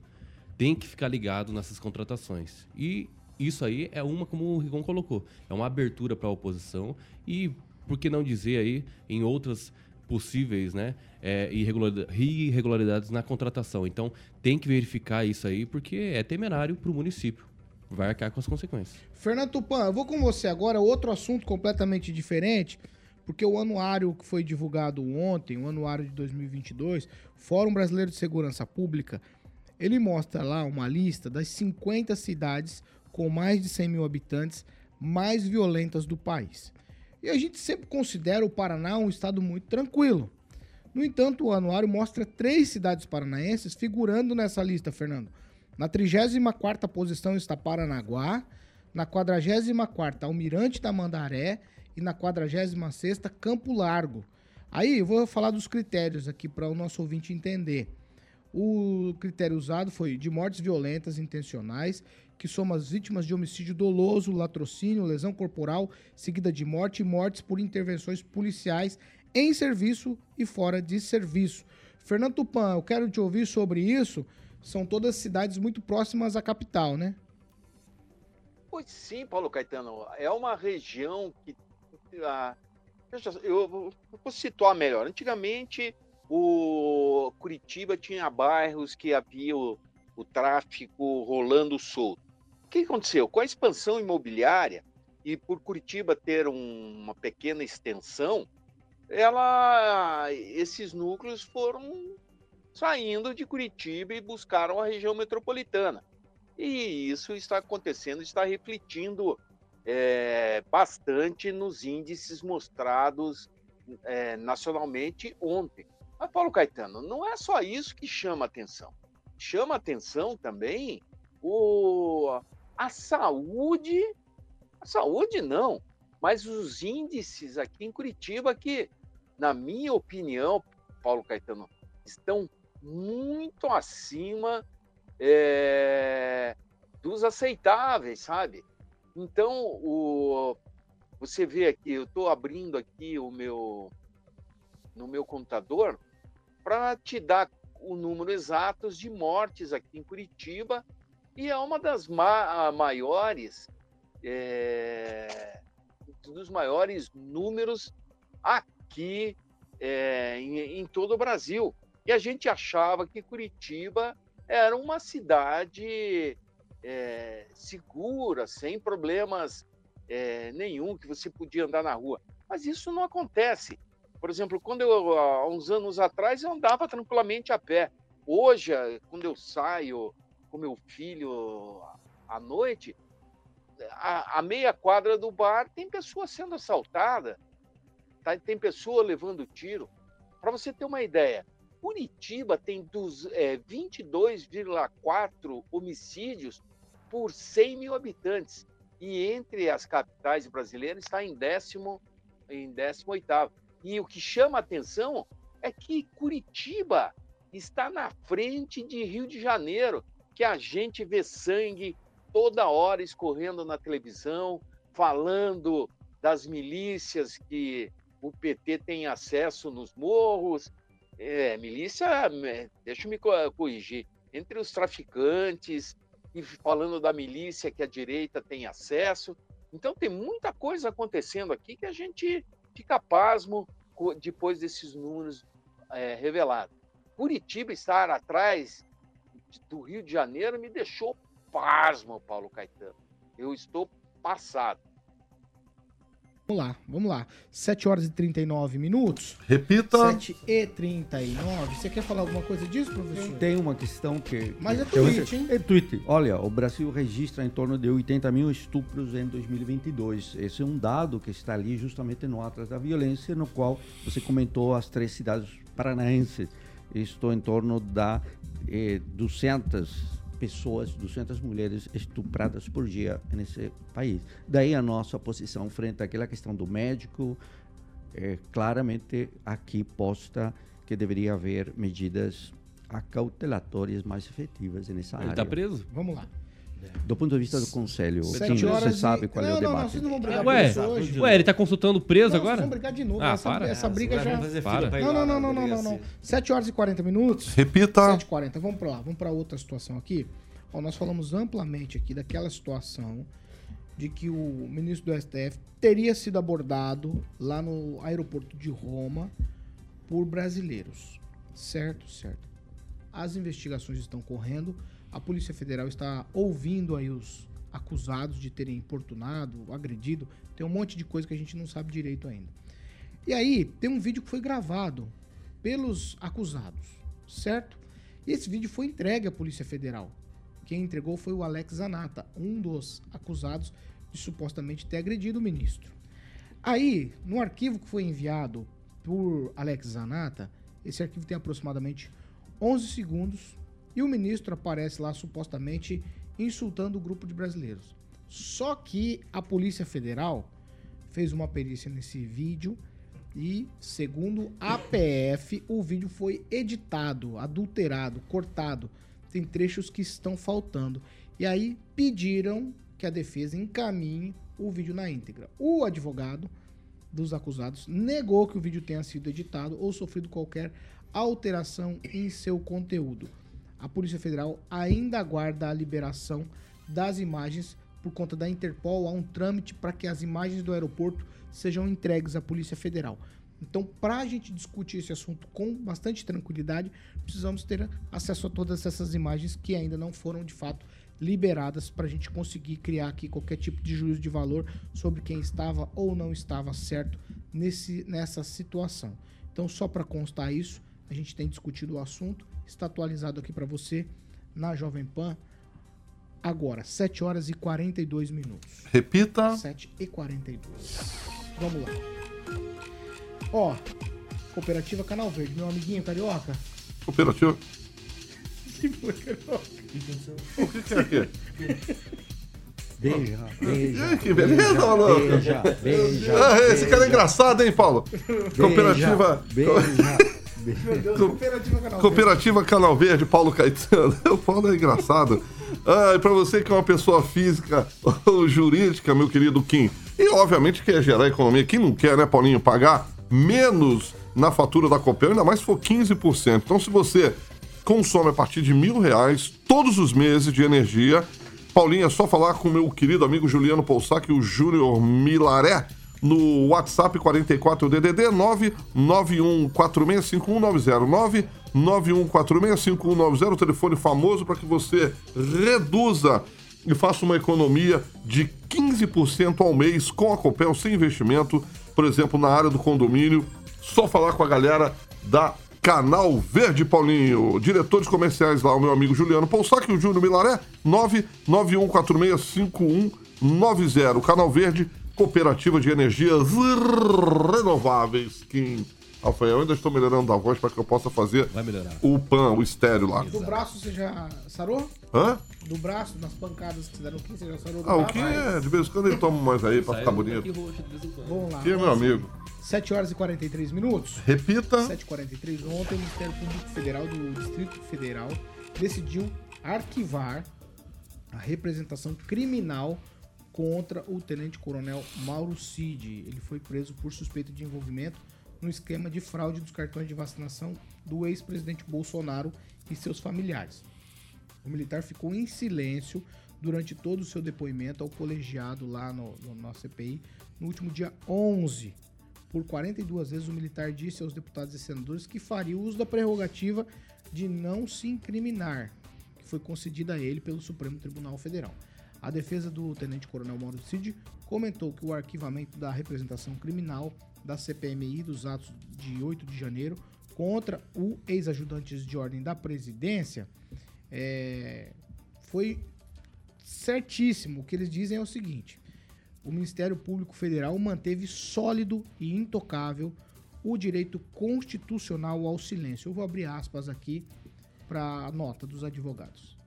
Tem que ficar ligado nessas contratações. E isso aí é uma, como o Rigon colocou, é uma abertura para a oposição e, por que não dizer aí, em outras possíveis né, é, irregularidade- irregularidades na contratação. Então, tem que verificar isso aí, porque é temerário para o município. Vai arcar com as consequências. Fernando Tupan, eu vou com você agora, outro assunto completamente diferente, porque o anuário que foi divulgado ontem, o anuário de 2022, Fórum Brasileiro de Segurança Pública, ele mostra lá uma lista das 50 cidades com mais de 100 mil habitantes mais violentas do país. E a gente sempre considera o Paraná um estado muito tranquilo. No entanto, o anuário mostra três cidades paranaenses figurando nessa lista, Fernando. Na 34ª posição está Paranaguá, na 44ª Almirante da Mandaré e na 46ª Campo Largo. Aí eu vou falar dos critérios aqui para o nosso ouvinte entender. O critério usado foi de mortes violentas intencionais, que soma as vítimas de homicídio doloso, latrocínio, lesão corporal, seguida de morte e mortes por intervenções policiais em serviço e fora de serviço. Fernando Tupan, eu quero te ouvir sobre isso. São todas cidades muito próximas à capital, né? Pois sim, Paulo Caetano. É uma região que. ah, eu eu vou situar melhor. Antigamente, o Curitiba tinha bairros que havia o, o tráfico rolando solto. O que aconteceu? Com a expansão imobiliária e por Curitiba ter um- uma pequena extensão, ela, esses núcleos foram saindo de Curitiba e buscaram a região metropolitana. E isso está acontecendo, está refletindo é, bastante nos índices mostrados é, nacionalmente ontem. Mas, Paulo Caetano, não é só isso que chama atenção. Chama atenção também o, a saúde, a saúde não, mas os índices aqui em Curitiba que, na minha opinião, Paulo Caetano, estão muito acima é, dos aceitáveis, sabe? Então, o, você vê aqui, eu estou abrindo aqui o meu no meu computador para te dar o número exatos de mortes aqui em Curitiba e é uma das ma maiores é, dos maiores números aqui é, em, em todo o Brasil. E a gente achava que Curitiba era uma cidade é, segura, sem problemas é, nenhum, que você podia andar na rua. Mas isso não acontece. Por exemplo, quando eu, há uns anos atrás, eu andava tranquilamente a pé. Hoje, quando eu saio com meu filho à noite, a, a meia quadra do bar tem pessoa sendo assaltada, tá? tem pessoa levando tiro. Para você ter uma ideia, Curitiba tem é, 22,4 homicídios por 100 mil habitantes. E entre as capitais brasileiras está em décimo, em 18 E o que chama a atenção é que Curitiba está na frente de Rio de Janeiro, que a gente vê sangue toda hora escorrendo na televisão, falando das milícias que o PT tem acesso nos morros. É, milícia, é, deixa eu me corrigir, entre os traficantes, e falando da milícia que a direita tem acesso. Então tem muita coisa acontecendo aqui que a gente fica pasmo depois desses números é, revelados. Curitiba estar atrás do Rio de Janeiro me deixou pasmo, Paulo Caetano. Eu estou passado. Vamos lá, vamos lá. 7 horas e 39 minutos. Repita. 7 e 39. Você quer falar alguma coisa disso, professor? Tem uma questão que. Mas é tweet, hein? É tweet. Olha, o Brasil registra em torno de 80 mil estupros em 2022. Esse é um dado que está ali justamente no Atlas da Violência, no qual você comentou as três cidades paranaenses. Estou em torno da eh, 200 pessoas, 200 mulheres estupradas por dia nesse país. Daí a nossa posição frente àquela questão do médico, é claramente aqui posta que deveria haver medidas acautelatórias mais efetivas nessa Ele área. está preso? Vamos lá. Do ponto de vista do conselho, Sete você sabe e- qual é Não, o não, debate. não, vocês não vão brigar Ué, por hoje. ué, ele tá consultando o preso Não, agora? Vocês vão brigar de novo. Ah, essa, para. essa briga Agora já. fazer Para. pra Não, não, não, não, não, não, não. delegacia. 7 horas e 40 minutos. Repita. 7h40. Vamos para lá, vamos para outra situação aqui. Ó, nós falamos amplamente aqui daquela situação de que o ministro do STF teria sido abordado lá no aeroporto de Roma por brasileiros. Certo, certo. As investigações estão correndo. A Polícia Federal está ouvindo aí os acusados de terem importunado, agredido. Tem um monte de coisa que a gente não sabe direito ainda. E aí, tem um vídeo que foi gravado pelos acusados, certo? E esse vídeo foi entregue à Polícia Federal. Quem entregou foi o Alex Zanata, um dos acusados de supostamente ter agredido o ministro. Aí, no arquivo que foi enviado por Alex Zanata, esse arquivo tem aproximadamente 11 segundos e o ministro aparece lá supostamente insultando o grupo de brasileiros. Só que a Polícia Federal fez uma perícia nesse vídeo e, segundo a PF, o vídeo foi editado, adulterado, cortado. Tem trechos que estão faltando. E aí pediram que a defesa encaminhe o vídeo na íntegra. O advogado dos acusados negou que o vídeo tenha sido editado ou sofrido qualquer alteração em seu conteúdo. A Polícia Federal ainda aguarda a liberação das imagens por conta da Interpol. Há um trâmite para que as imagens do aeroporto sejam entregues à Polícia Federal. Então, para a gente discutir esse assunto com bastante tranquilidade, precisamos ter acesso a todas essas imagens que ainda não foram de fato liberadas para a gente conseguir criar aqui qualquer tipo de juízo de valor sobre quem estava ou não estava certo nesse, nessa situação. Então, só para constar isso, A gente tem discutido o assunto, está atualizado aqui para você na Jovem Pan. Agora, 7 horas e 42 minutos. Repita. 7 e 42. Vamos lá. Ó, Cooperativa Canal Verde, meu amiguinho carioca. Cooperativa. Que foi, carioca? O que, que é aqui? Beija, beija. Que beleza, maluco. Beija, beija. Ah, esse cara é engraçado, hein, Paulo? Cooperativa. Beija. Meu Deus, Cooperativa Canal Cooperativa Canal Verde, Paulo Caetano. O Paulo é engraçado. Ah, e pra você que é uma pessoa física ou jurídica, meu querido Kim, e obviamente quer gerar economia, quem não quer, né, Paulinho, pagar menos na fatura da Copel, ainda mais se for 15%. Então, se você consome a partir de mil reais todos os meses de energia, Paulinho, é só falar com o meu querido amigo Juliano Poussac e o Júnior Milaré no WhatsApp 44DDD 991465190 991465190, o telefone famoso para que você reduza e faça uma economia de 15% ao mês com a Copel sem investimento, por exemplo, na área do condomínio. Só falar com a galera da Canal Verde, Paulinho. Diretores comerciais lá, o meu amigo Juliano Poussac e o Júnior Milaré, 991465190. Canal Verde, Cooperativa de Energias Renováveis. Kim Rafael, eu ainda estou melhorando a voz para que eu possa fazer Vai melhorar. o pan, o estéreo lá. Do braço você já sarou? Hã? Do braço, nas pancadas que você deram aqui, você já sarou do Ah, o que é? De vez em quando ele toma mais aí para ficar bonito. Vamos lá. Que é meu amigo. 7 horas e 43 minutos. Repita. 7h43. Ontem, o Ministério Público Federal do Distrito Federal decidiu arquivar a representação criminal contra o tenente-coronel Mauro Cid. Ele foi preso por suspeita de envolvimento no esquema de fraude dos cartões de vacinação do ex-presidente Bolsonaro e seus familiares. O militar ficou em silêncio durante todo o seu depoimento ao colegiado lá no, no, na CPI no último dia 11. Por 42 vezes, o militar disse aos deputados e senadores que faria uso da prerrogativa de não se incriminar, que foi concedida a ele pelo Supremo Tribunal Federal. A defesa do tenente-coronel Mauro Cid comentou que o arquivamento da representação criminal da CPMI dos atos de 8 de janeiro contra o ex-ajudante de ordem da presidência é, foi certíssimo. O que eles dizem é o seguinte: o Ministério Público Federal manteve sólido e intocável o direito constitucional ao silêncio. Eu vou abrir aspas aqui para a nota dos advogados.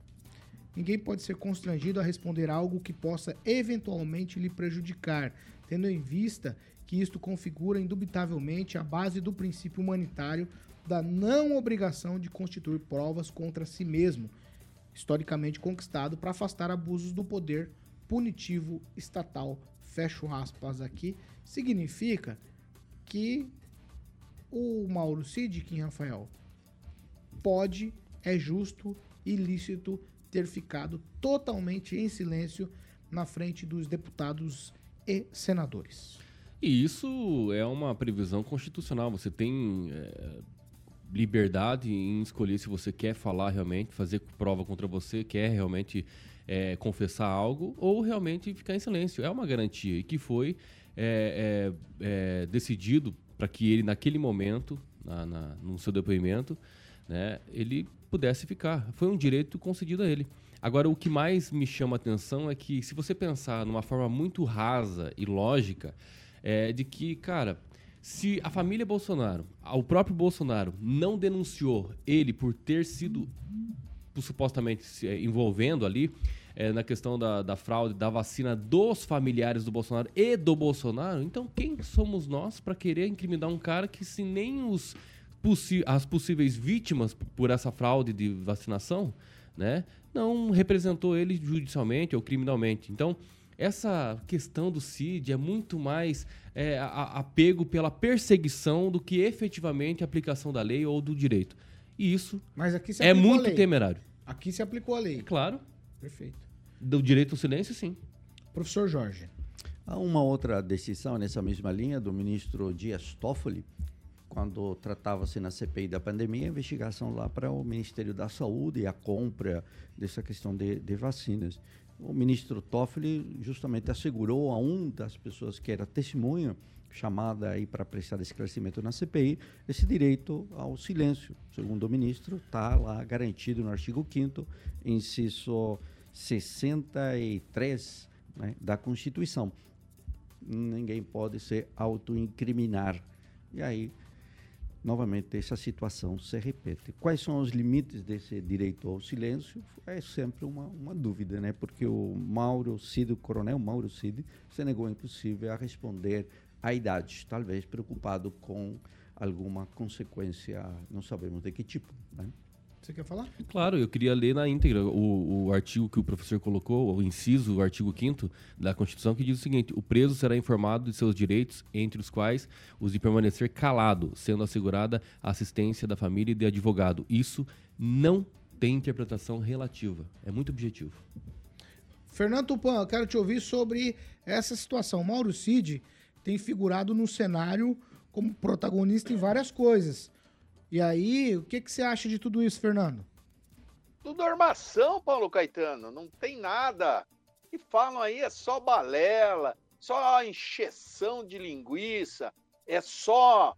Ninguém pode ser constrangido a responder algo que possa eventualmente lhe prejudicar, tendo em vista que isto configura indubitavelmente a base do princípio humanitário da não obrigação de constituir provas contra si mesmo, historicamente conquistado para afastar abusos do poder punitivo estatal. Fecho aspas aqui. Significa que o Mauro Cid, Kim Rafael, pode, é justo e lícito ter ficado totalmente em silêncio na frente dos deputados e senadores. E isso é uma previsão constitucional. Você tem é, liberdade em escolher se você quer falar realmente, fazer prova contra você, quer realmente é, confessar algo ou realmente ficar em silêncio. É uma garantia e que foi é, é, é, decidido para que ele, naquele momento, na, na, no seu depoimento, né, ele pudesse ficar. Foi um direito concedido a ele. Agora, o que mais me chama a atenção é que, se você pensar numa forma muito rasa e lógica, é de que, cara, se a família Bolsonaro, o próprio Bolsonaro, não denunciou ele por ter sido supostamente se eh, envolvendo ali eh, na questão da, da fraude da vacina dos familiares do Bolsonaro e do Bolsonaro, então quem somos nós para querer incriminar um cara que se nem os as possíveis vítimas por essa fraude de vacinação, né, não representou ele judicialmente ou criminalmente. Então, essa questão do CID é muito mais é, a- apego pela perseguição do que efetivamente a aplicação da lei ou do direito. E isso Mas aqui se é muito temerário. Aqui se aplicou a lei. Claro. Perfeito. Do direito ao silêncio, sim. Professor Jorge. Há uma outra decisão nessa mesma linha do ministro Dias Toffoli, quando tratava-se na CPI da pandemia, a investigação lá para o Ministério da Saúde e a compra dessa questão de, de vacinas. O ministro Toffoli justamente assegurou a um das pessoas que era testemunha chamada aí para prestar esclarecimento na CPI, esse direito ao silêncio, segundo o ministro, está lá garantido no artigo 5º, inciso 63 né, da Constituição. Ninguém pode se autoincriminar. E aí, novamente, essa situação se repete. Quais são os limites desse direito ao silêncio? É sempre uma, uma dúvida, né? Porque o Mauro Cid, o coronel Mauro Cid, se negou, inclusive, a responder à idade, talvez preocupado com alguma consequência, não sabemos de que tipo, né? Você quer falar? Claro, eu queria ler na íntegra o, o artigo que o professor colocou, o inciso, o artigo 5 da Constituição, que diz o seguinte: o preso será informado de seus direitos, entre os quais os de permanecer calado, sendo assegurada a assistência da família e de advogado. Isso não tem interpretação relativa. É muito objetivo. Fernando Tupan, eu quero te ouvir sobre essa situação. Mauro Cid tem figurado no cenário como protagonista em várias coisas. E aí, o que, que você acha de tudo isso, Fernando? Tudo armação, Paulo Caetano. Não tem nada. Que falam aí é só balela, só encheção de linguiça, é só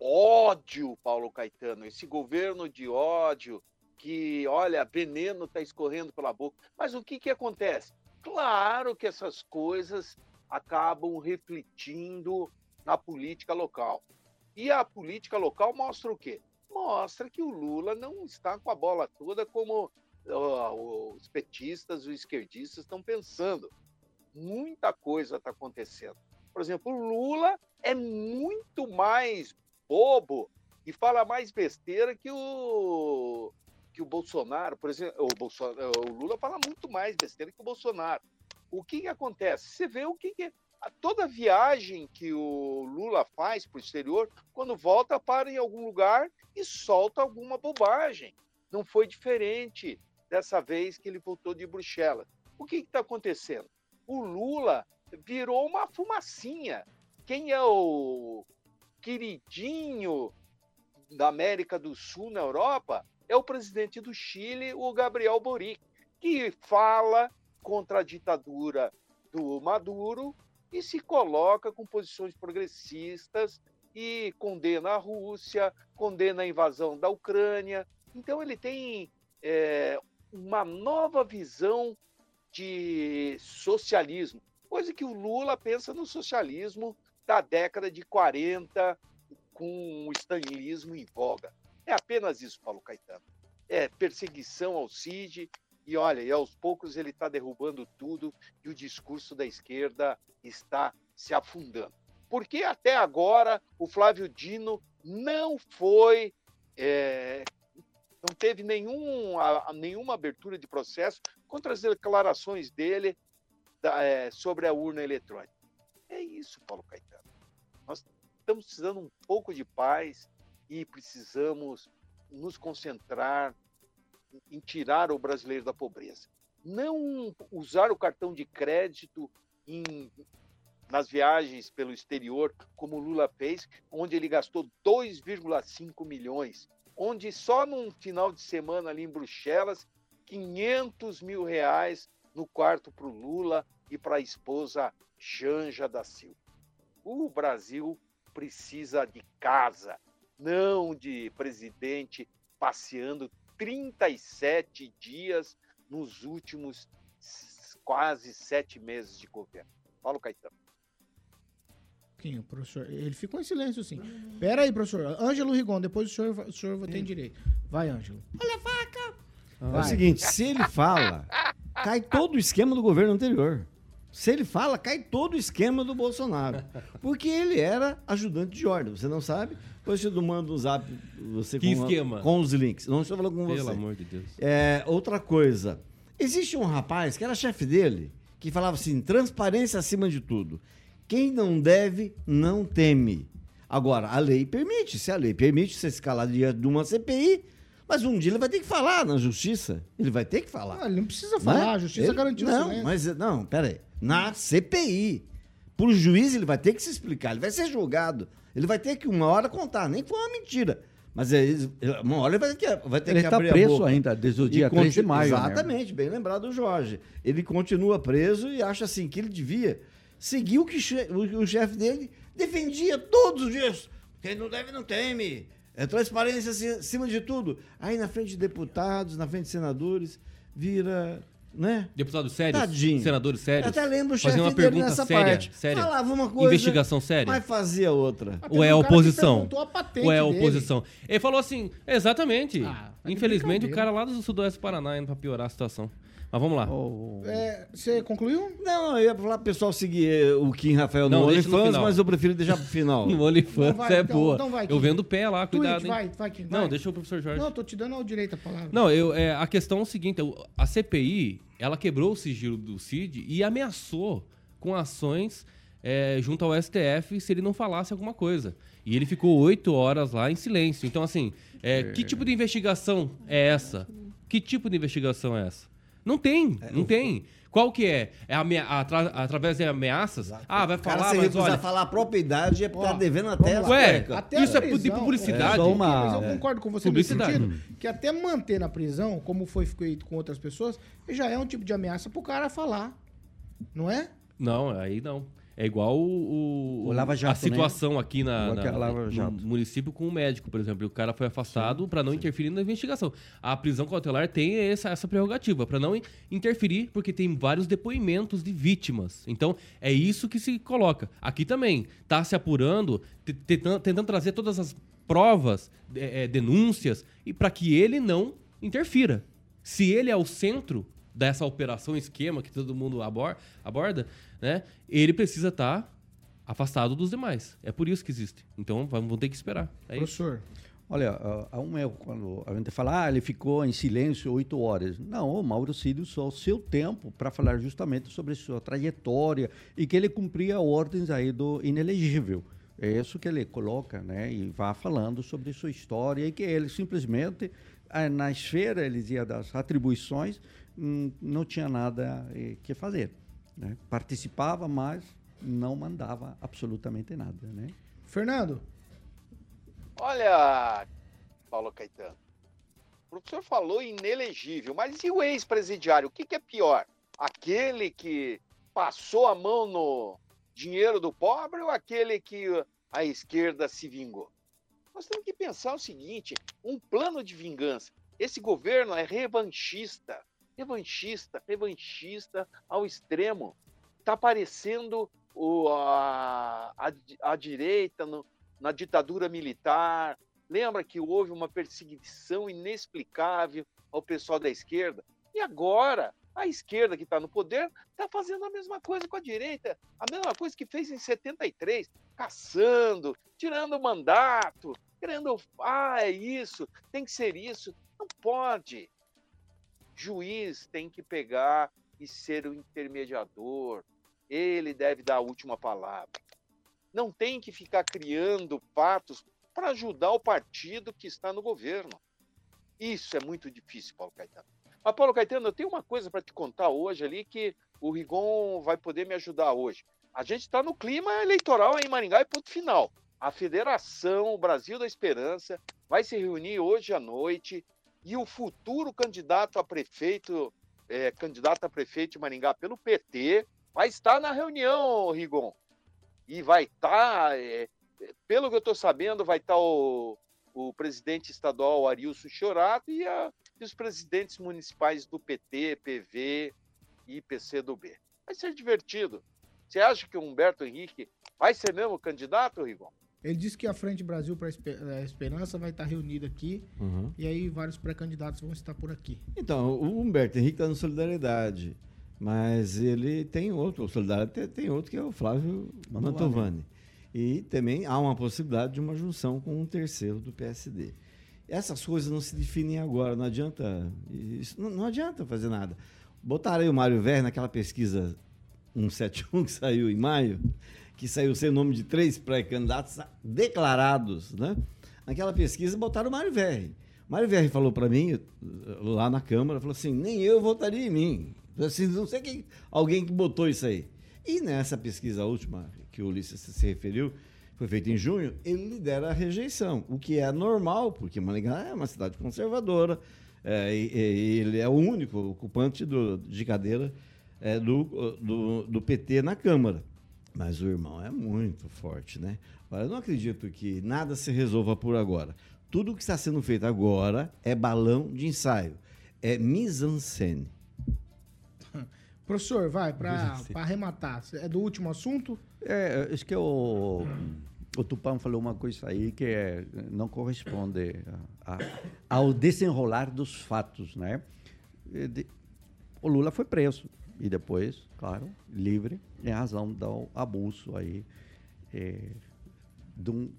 ódio, Paulo Caetano. Esse governo de ódio que, olha, veneno está escorrendo pela boca. Mas o que, que acontece? Claro que essas coisas acabam refletindo na política local. E a política local mostra o quê? Mostra que o Lula não está com a bola toda como os petistas, os esquerdistas estão pensando. Muita coisa está acontecendo. Por exemplo, o Lula é muito mais bobo e fala mais besteira que o que o Bolsonaro, por exemplo, o, Bolsonaro, o Lula fala muito mais besteira que o Bolsonaro. O que, que acontece? Você vê o que, que toda viagem que o Lula faz para o exterior, quando volta, para em algum lugar e solta alguma bobagem. Não foi diferente dessa vez que ele voltou de Bruxelas. O que está acontecendo? O Lula virou uma fumacinha. Quem é o queridinho da América do Sul na Europa é o presidente do Chile, o Gabriel Boric, que fala contra a ditadura do Maduro e se coloca com posições progressistas e condena a Rússia, condena a invasão da Ucrânia. Então ele tem é, uma nova visão de socialismo, coisa que o Lula pensa no socialismo da década de 40, com o stalinismo em voga. É apenas isso, Paulo Caetano. É perseguição ao CID, e olha, e aos poucos ele está derrubando tudo e o discurso da esquerda está se afundando. Porque até agora o Flávio Dino não foi. É, não teve nenhum, a, nenhuma abertura de processo contra as declarações dele da, é, sobre a urna eletrônica. É isso, Paulo Caetano. Nós estamos precisando um pouco de paz e precisamos nos concentrar em tirar o brasileiro da pobreza. Não usar o cartão de crédito em, nas viagens pelo exterior, como Lula fez, onde ele gastou 2,5 milhões, onde só num final de semana ali em Bruxelas, 500 mil reais no quarto para o Lula e para a esposa Janja da Silva. O Brasil precisa de casa, não de presidente passeando 37 dias nos últimos quase sete meses de governo. Paulo Caetano. Pouquinho, professor. Ele ficou em silêncio, sim. Pera aí, professor. Ângelo Rigon, depois o senhor, o senhor tem direito. Vai, Ângelo. Olha a faca! É o seguinte, se ele fala, cai todo o esquema do governo anterior. Se ele fala, cai todo o esquema do Bolsonaro. Porque ele era ajudante de ordem, você não sabe? Depois eu mando um zap você Que com, esquema? com os links. Não estou falando com Pelo você. amor de Deus. É, outra coisa. Existe um rapaz que era chefe dele, que falava assim: transparência acima de tudo. Quem não deve, não teme. Agora, a lei permite. Se a lei permite você escalar de de uma CPI, mas um dia ele vai ter que falar na justiça. Ele vai ter que falar. Ah, ele não precisa falar, Né? a justiça Ele- garantiu o Não, mas não, pera aí. Na CPI. Pro juiz ele vai ter que se explicar, ele vai ser julgado. Ele vai ter que uma hora contar, nem que foi uma mentira. Mas é, uma hora ele vai ter que, vai ter Ele que está abrir a preso boca. ainda, desde o E dia 3 de maio. né? Exatamente, bem lembrado do Jorge. Ele continua preso e acha assim que ele devia seguir o que o, o chefe dele defendia todos os dias. Quem não deve, não teme. É transparência acima de tudo. Aí na frente de deputados, na frente de senadores, vira, né? Deputados sérios, Tadinho. senadores sérios. Eu até lembro o fazer chefe uma dele pergunta nessa séria, parte. séria. Falava uma coisa, Investigação séria. Mas fazia outra. Ou é a oposição? perguntou a patente Ou é a dele. oposição? Ele falou assim, exatamente. Ah, tá de Infelizmente, o cara lá do sudoeste do Paraná indo pra piorar a situação. Mas vamos lá. É, você concluiu? Não, eu ia falar pro pessoal seguir eh, o Kim Rafael no Não, deixa no OnlyFans, mas eu prefiro deixar pro final. No OnlyFans vai, é então- boa. então vai, eu vendo o pé lá, cuidado, hein? vai, vai, Kim, Não, vai. deixa o professor Jorge. Não, tô te dando ao direito a palavra. Não, eu, é, a questão é o seguinte: a CPI ela quebrou o sigilo do Cid e ameaçou com ações é, junto ao STF se ele não falasse alguma coisa. E ele ficou oito horas lá em silêncio. Então, assim, é, que tipo de investigação é essa? Que tipo de investigação é essa? Não tem, não tem. Qual que é? É atra- através de ameaças? Ah, vai falar, se mas olha... a falar a propriedade é tá devendo até vamos as lá. Ué. Até Isso a é pu- de prisão, publicidade. É uma- Mas eu é. concordo com você nesse sentido, que até manter na prisão, como foi feito com outras pessoas, já é um tipo de ameaça pro cara falar. Não é? Não, aí não. É igual o, o- O a situação né? aqui na, na- no município com o médico, por exemplo. O cara foi afastado para não interferir na investigação. A prisão cautelar tem essa, essa prerrogativa, para não in- interferir, porque tem vários depoimentos de vítimas. Então, é isso que se coloca. Aqui também, tá se apurando, te- tentando, tentando trazer todas as provas, é, é, denúncias, e para que ele não interfira. Se ele é o centro dessa operação esquema que todo mundo abor- aborda, né? Ele precisa estar afastado dos demais. É por isso que existe. Então vamos ter que esperar. É isso. Professor, Olha, a- a um erro quando a gente fala, ah, ele ficou em silêncio oito horas. Não, o Mauro Cid usou o seu tempo para falar justamente sobre sua trajetória e que ele cumpria ordens aí do inelegível. É isso que ele coloca, né? E vai falando sobre sua história e que ele simplesmente, ah, na esfera, ele dizia, das atribuições, hum, não tinha nada eh, que fazer. Né? Participava, mas não mandava absolutamente nada, né? Fernando, Olha, Paulo Caetano. O professor falou inelegível, mas e o ex-presidiário? O que, que é pior? Aquele que passou a mão no dinheiro do pobre ou aquele que a esquerda se vingou? Nós temos que pensar o seguinte: um plano de vingança. Esse governo é revanchista, revanchista, revanchista ao extremo. Está parecendo o, a, a, a direita no, na ditadura militar. Lembra que houve uma perseguição inexplicável ao pessoal da esquerda? E agora, a esquerda que está no poder está fazendo a mesma coisa com a direita, a mesma coisa que fez em 73, caçando, tirando o mandato, querendo, ah, é isso, tem que ser isso. Não pode. Juiz tem que pegar e ser o intermediador. Ele deve dar a última palavra não tem que ficar criando fatos para ajudar o partido que está no governo. Isso é muito difícil, Paulo Caetano. Mas, Paulo Caetano, eu tenho uma coisa para te contar hoje ali que o Rigon vai poder me ajudar hoje. A gente está no clima eleitoral em Maringá e ponto final. A Federação o Brasil da Esperança vai se reunir hoje à noite e o futuro candidato a prefeito, eh, candidato a prefeito de Maringá pelo PT, vai estar na reunião, Rigon e vai estar, pelo que eu estou sabendo, vai estar o, o presidente estadual Arilson Chorato e, a- e os presidentes municipais do PT, PV e PCdoB. Vai ser divertido. Você acha que o Humberto Henrique vai ser mesmo candidato, Rigon? Ele disse que a Frente Brasil para a Esperança vai estar reunida aqui Uhum. e aí vários pré-candidatos vão estar por aqui. Então, o Humberto Henrique está no Solidariedade, mas ele tem outro, o Solidariedade tem, outro que é o Flávio Mantovani. E também há uma possibilidade de uma junção com um terceiro do PSD. Essas coisas não se definem agora, não adianta, isso, não, não adianta fazer nada. Botaram aí o Mário Ver naquela pesquisa 171 que saiu em maio, que saiu sem o nome de três pré-candidatos declarados, né? Naquela pesquisa botaram o Mário Verri. Mário Verri falou para mim, lá na Câmara, falou assim, nem eu votaria em mim. Assim, não sei quem, alguém que botou isso aí. E nessa pesquisa última que o Ulisses se referiu, foi feita em junho, ele lidera a rejeição, o que é normal, porque Maringá é uma cidade conservadora, é, e, e ele é o único ocupante do- de cadeira é, do, do, do PT na Câmara. Mas o irmão é muito forte, né? Olha, eu não acredito que nada se resolva por agora. Tudo que está sendo feito agora é balão de ensaio. É mise-en-scène. Professor, vai, para arrematar. É do último assunto? É, acho que o, o Tupã falou uma coisa aí que é, não corresponde a- a- ao desenrolar dos fatos, né? De- o Lula foi preso e depois, claro, livre em razão do abuso aí eh, de um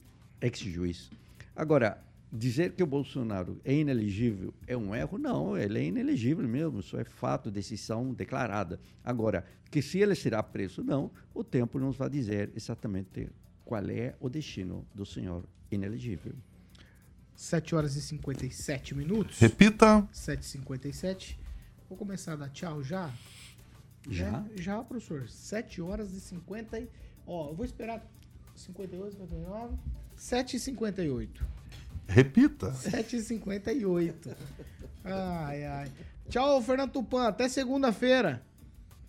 ex-juiz. Agora, dizer que o Bolsonaro é inelegível é um erro? Não, ele é inelegível mesmo, isso é fato, decisão declarada. Agora, que se ele será preso não, o tempo nos vai dizer exatamente qual é o destino do senhor inelegível. 7 horas e 57 minutos. Repita. 7h57. Vou começar a dar tchau já. Já? É, já, professor. 7 horas e 50. e- Ó, eu vou esperar 58, 59. 7h58. Repita. 7h58. Ai, ai. Tchau, Fernando Tupan. Até segunda-feira.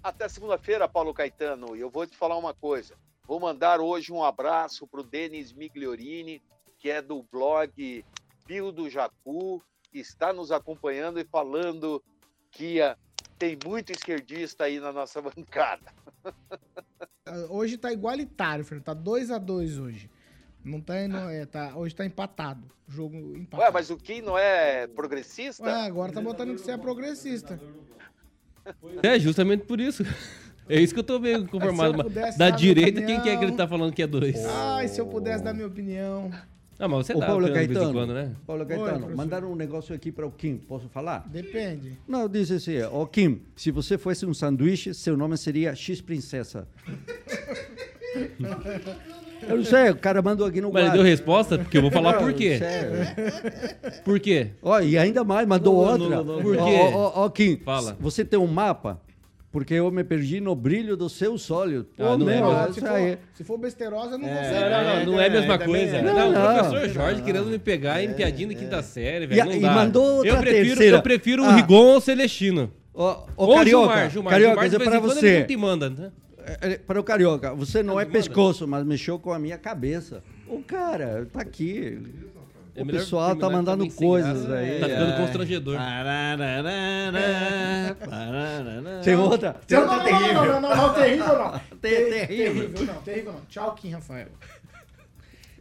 Até segunda-feira, Paulo Caetano. E eu vou te falar uma coisa. Vou mandar hoje um abraço para o Denis Migliorini, que é do blog Pio do Jacu, que está nos acompanhando e falando que ah, tem muito esquerdista aí na nossa bancada. Ah, Hoje tá igualitário, Fernando. Tá 2x2 hoje. Não tá, não, é, tá, hoje tá empatado. Jogo empatado. Ué, mas o Kim não é progressista? Ué, agora tá botando que você é progressista. É, justamente por isso. É isso que eu tô meio conformado. Se eu pudesse Da direita, quem que é que ele tá falando que é dois? Ai, se eu pudesse dar minha opinião. Ah, mas você Ô, dá Paulo Caetano, quando, né? Paulo Oi, Caetano, professor. mandaram um negócio aqui para o Kim, posso falar? Depende. Não, eu disse assim, ó Kim, se você fosse um sanduíche, seu nome seria X Princesa. eu não sei, o cara mandou aqui no Mas ele deu resposta? Porque eu vou falar Não, por quê. sério. Por quê? Ó, e ainda mais, mandou Não, não, outra. não, não, não. Por Ó, quê? Ó, ó, ó, Kim, Fala. você tem um mapa? Porque eu me perdi no brilho dos seus olhos. Pô, Ah, não é, meu, mas- se, for, se for besterosa, não Não, consegue. não, não, não é a mesma coisa. Não, Não, o não. professor Jorge querendo me pegar em piadinha de quinta série, E, velho. Não e dá. mandou outra eu prefiro, terceira. eu prefiro o Ah. Rigon ou o Celestino. Ó, Ou Carioca, Gilmar, Gilmar. Carioca, Gilmar, quando, você. Ele não te manda, né? É, é, Para o Carioca, você não é manda. pescoço, mas mexeu com a minha cabeça. O cara tá aqui. É o pessoal tá terminar mandando sem coisas graça. aí. Tá ficando constrangedor. Tem outra? Tem Não, outra terrível. não, não, não, não, terrível não. Ter- Ter- terrível. não, terrível não. Tchau, Kim Rafael.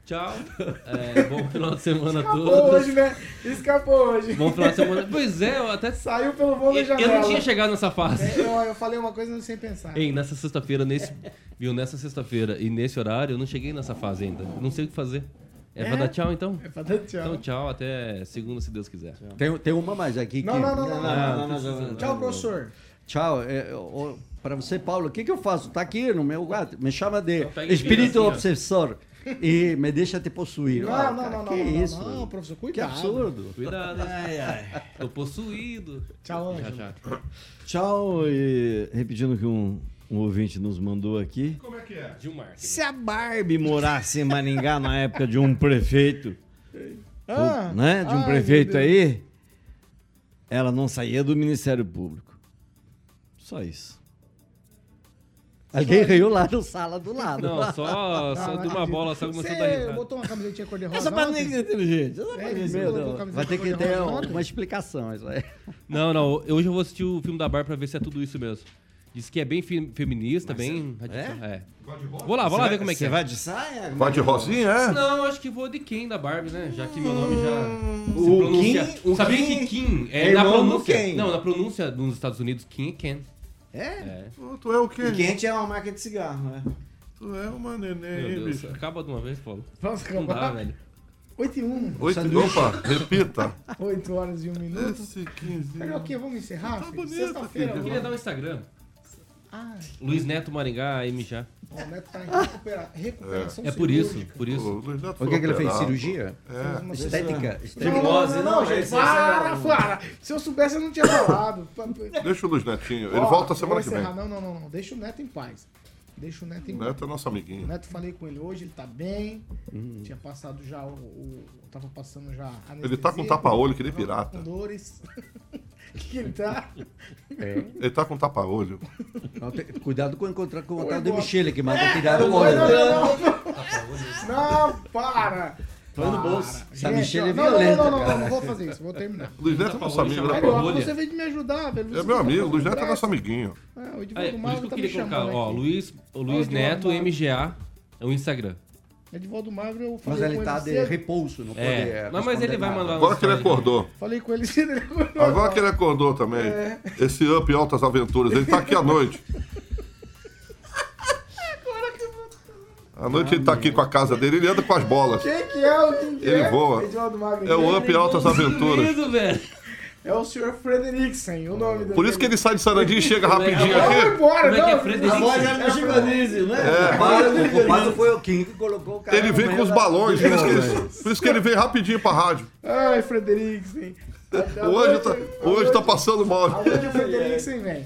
Tchau. É, bom final de semana a Escapou todos. hoje, né? Escapou hoje. Bom final de semana. Pois é, eu até. Saiu pelo voo da janela. eu não tinha chegado nessa fase. É, Eu, eu falei uma coisa sem pensar. Ei, nessa sexta-feira, nesse. Viu, nessa sexta-feira e nesse horário, eu não cheguei nessa fase ainda. Não sei o que fazer. É, pra É? dar tchau então? É pra dar tchau. Então tchau, até segunda, se Deus quiser. Tem, tem uma mais aqui. Não, que- não, não, não, não, Ah, não, não, precisa- não. Tchau, professor. Tchau. É, ó, pra você, Paulo, o que, que eu faço? Tá aqui no meu gato. Me chama de Então espírito assim, obsessor. E me deixa te possuir. Não, Ah, não, cara, não, que não, não, isso? não, professor, Que cuidado. absurdo. Cuidado. Tô possuído. Tchau, Tchau, Ângelo. tchau. Tchau, e repetindo que um, um ouvinte nos mandou aqui. Como é que é? Gilmar. Se a Barbie morasse em Maringá na época de um prefeito, Ah, né? De um ai, prefeito aí, ela não saía do Ministério Público. Só isso. Alguém riu lá no sala do lado. Não, só, só Não, de uma bola, só começou a dar risada. botou uma camisetinha cor-de-rosa Essa ninguém é inteligente. Essa É, vai ter que ter um- uma explicação isso aí. Não, não, hoje eu vou assistir o filme da Barbie pra ver se é tudo isso mesmo. Diz que é bem fe- feminista, bem radical. É? Vou lá, vou lá ver como é que Você é. vai de saia? Vai de rosinha, é? Não, acho que vou de Ken da Barbie, né? Já que meu nome já se o pronuncia. Kim- o Sabia Kim que Kim é, é na irmão do pronúncia. Ken. Não, na pronúncia nos Estados Unidos, Kim é Ken. É? É. Tu é o quê? E quente é uma marca de cigarro, né? Tu é uma Meu neném, Deus, bicho. acaba de uma vez, Paulo. Vamos Não dá, acabar. velho. 8 e 1. Oito, opa, repita. 8 horas e 1 minuto. Esse 15. Carioquinha, vamos encerrar? Tá filho? bonito, Sexta-feira. filho. Eu queria dar um Instagram. Ah, Luiz Neto Maringá, M já. ó, o Neto tá em recupera- recuperação É por isso, por isso. O Luiz Neto O que, que ele fez? Cirurgia? É. Estética? Não, não, não, gente. Para, para. Se eu soubesse, eu não tinha falado. Deixa o Luiz Netinho. Ele Ó, volta semana que vem. Não, não, não, não. Deixa o Neto em paz. Deixa o Neto em O paz. Neto é nosso O amiguinho. Neto falei com ele hoje, ele tá bem. Tinha passado já o. o tava passando já. Ele tá com tapa-olho, que nem pirata. Com dores. que ele tá. É. Ele tá com tapa-olho. Cuidado com encontrar com o tal de. Michele, que manda tirar Não, o não, olho. não, não, não. Não, para. Põe no bolso. Essa Michele é ó, não, não, violenta, Não, não, não, não vou fazer isso, vou terminar. Luiz Neto é nosso amigo, né, você veio de me ajudar, velho. É meu tá amigo, Luiz Neto é nosso amiguinho. Ah, o é, Edivaldo por isso que Magro eu tá queria me colocar, chamando ó. Luiz, Neto. MGA, é o Instagram. Edivaldo Magro, eu falei Mas ele com tá ele de cedo. repouso, não pode. É, não, mas ele vai mandar Agora que ele acordou. Falei com ele cedo, ele acordou. Agora que ele acordou também. É. Esse up altas aventuras. Ele tá aqui à noite. À noite ele tá aqui com a casa dele, ele anda com as bolas. Quem que é o que Ele é? voa. Edivaldo Magro. É o Up Altas Aventuras. Lindo, velho. É o Sr. Frederiksen, o nome dele. Por isso que ele sai de Sarandinho e chega rapidinho Não, vai aqui. embora, Como é que é não. Frederiksen? A voz é chivanese, né? É. O culpado- O culpado foi o Kim que colocou o cara. Ele vem com os balões, do por isso, que ele, por isso que ele vem rapidinho pra rádio. Ai, Frederiksen. Hoje tá, hoje tá passando mal. Aonde o Frederiksen vem?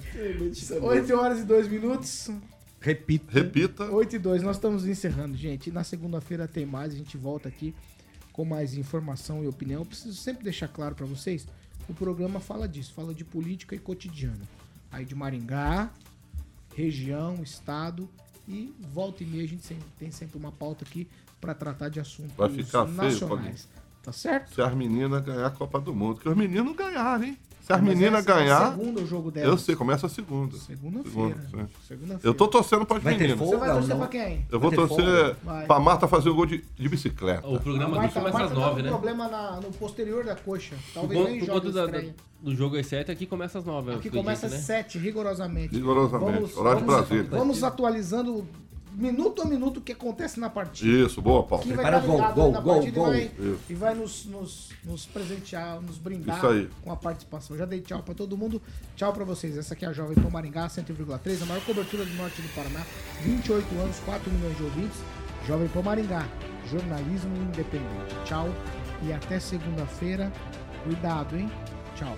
8 horas e 2 minutos. Repito. Repita. 8 e 2, nós estamos encerrando, gente. Na segunda-feira tem mais, a gente volta aqui com mais informação e opinião. Eu preciso sempre deixar claro pra vocês, o programa fala disso, fala de política e cotidiano. Aí de Maringá, região, estado e volta e meia a gente sempre- tem sempre uma pauta aqui pra tratar de assuntos Vai ficar feio, nacionais. Tá certo? Se as meninas ganhar a Copa do Mundo. Que os meninos ganharam, hein? Se as Mas meninas essa é ganhar. segunda o jogo delas. Eu sei, começa a segunda. Segunda-feira. Segunda. Segunda-feira. Eu tô torcendo Vai ter meninas. Você vai torcer não? pra quem? Eu vou torcer pra Marta fazer o gol de, de bicicleta. O programa do começa às tá nove, né? problema na- no posterior da coxa. Talvez conta, nem jogue da- da- do jogo às 7, aqui começa às 9. Aqui começa às 7, rigorosamente. Rigorosamente. Horário de Brasília. vamos atualizando minuto a minuto o que acontece na partida. Isso, boa, Paulo. Quem vai Prepara estar o gol, gol, gol, partida gol. e vai, e vai nos, nos, nos presentear, nos brindar Isso aí. com a participação. Já dei tchau pra todo mundo. Tchau pra vocês. Essa aqui é a Jovem Pan Maringá, 100,3, a maior cobertura do norte do Paraná. 28 anos, 4 milhões de ouvintes. Jovem Pan Maringá, jornalismo independente. Tchau e até segunda-feira. Cuidado, hein? Tchau.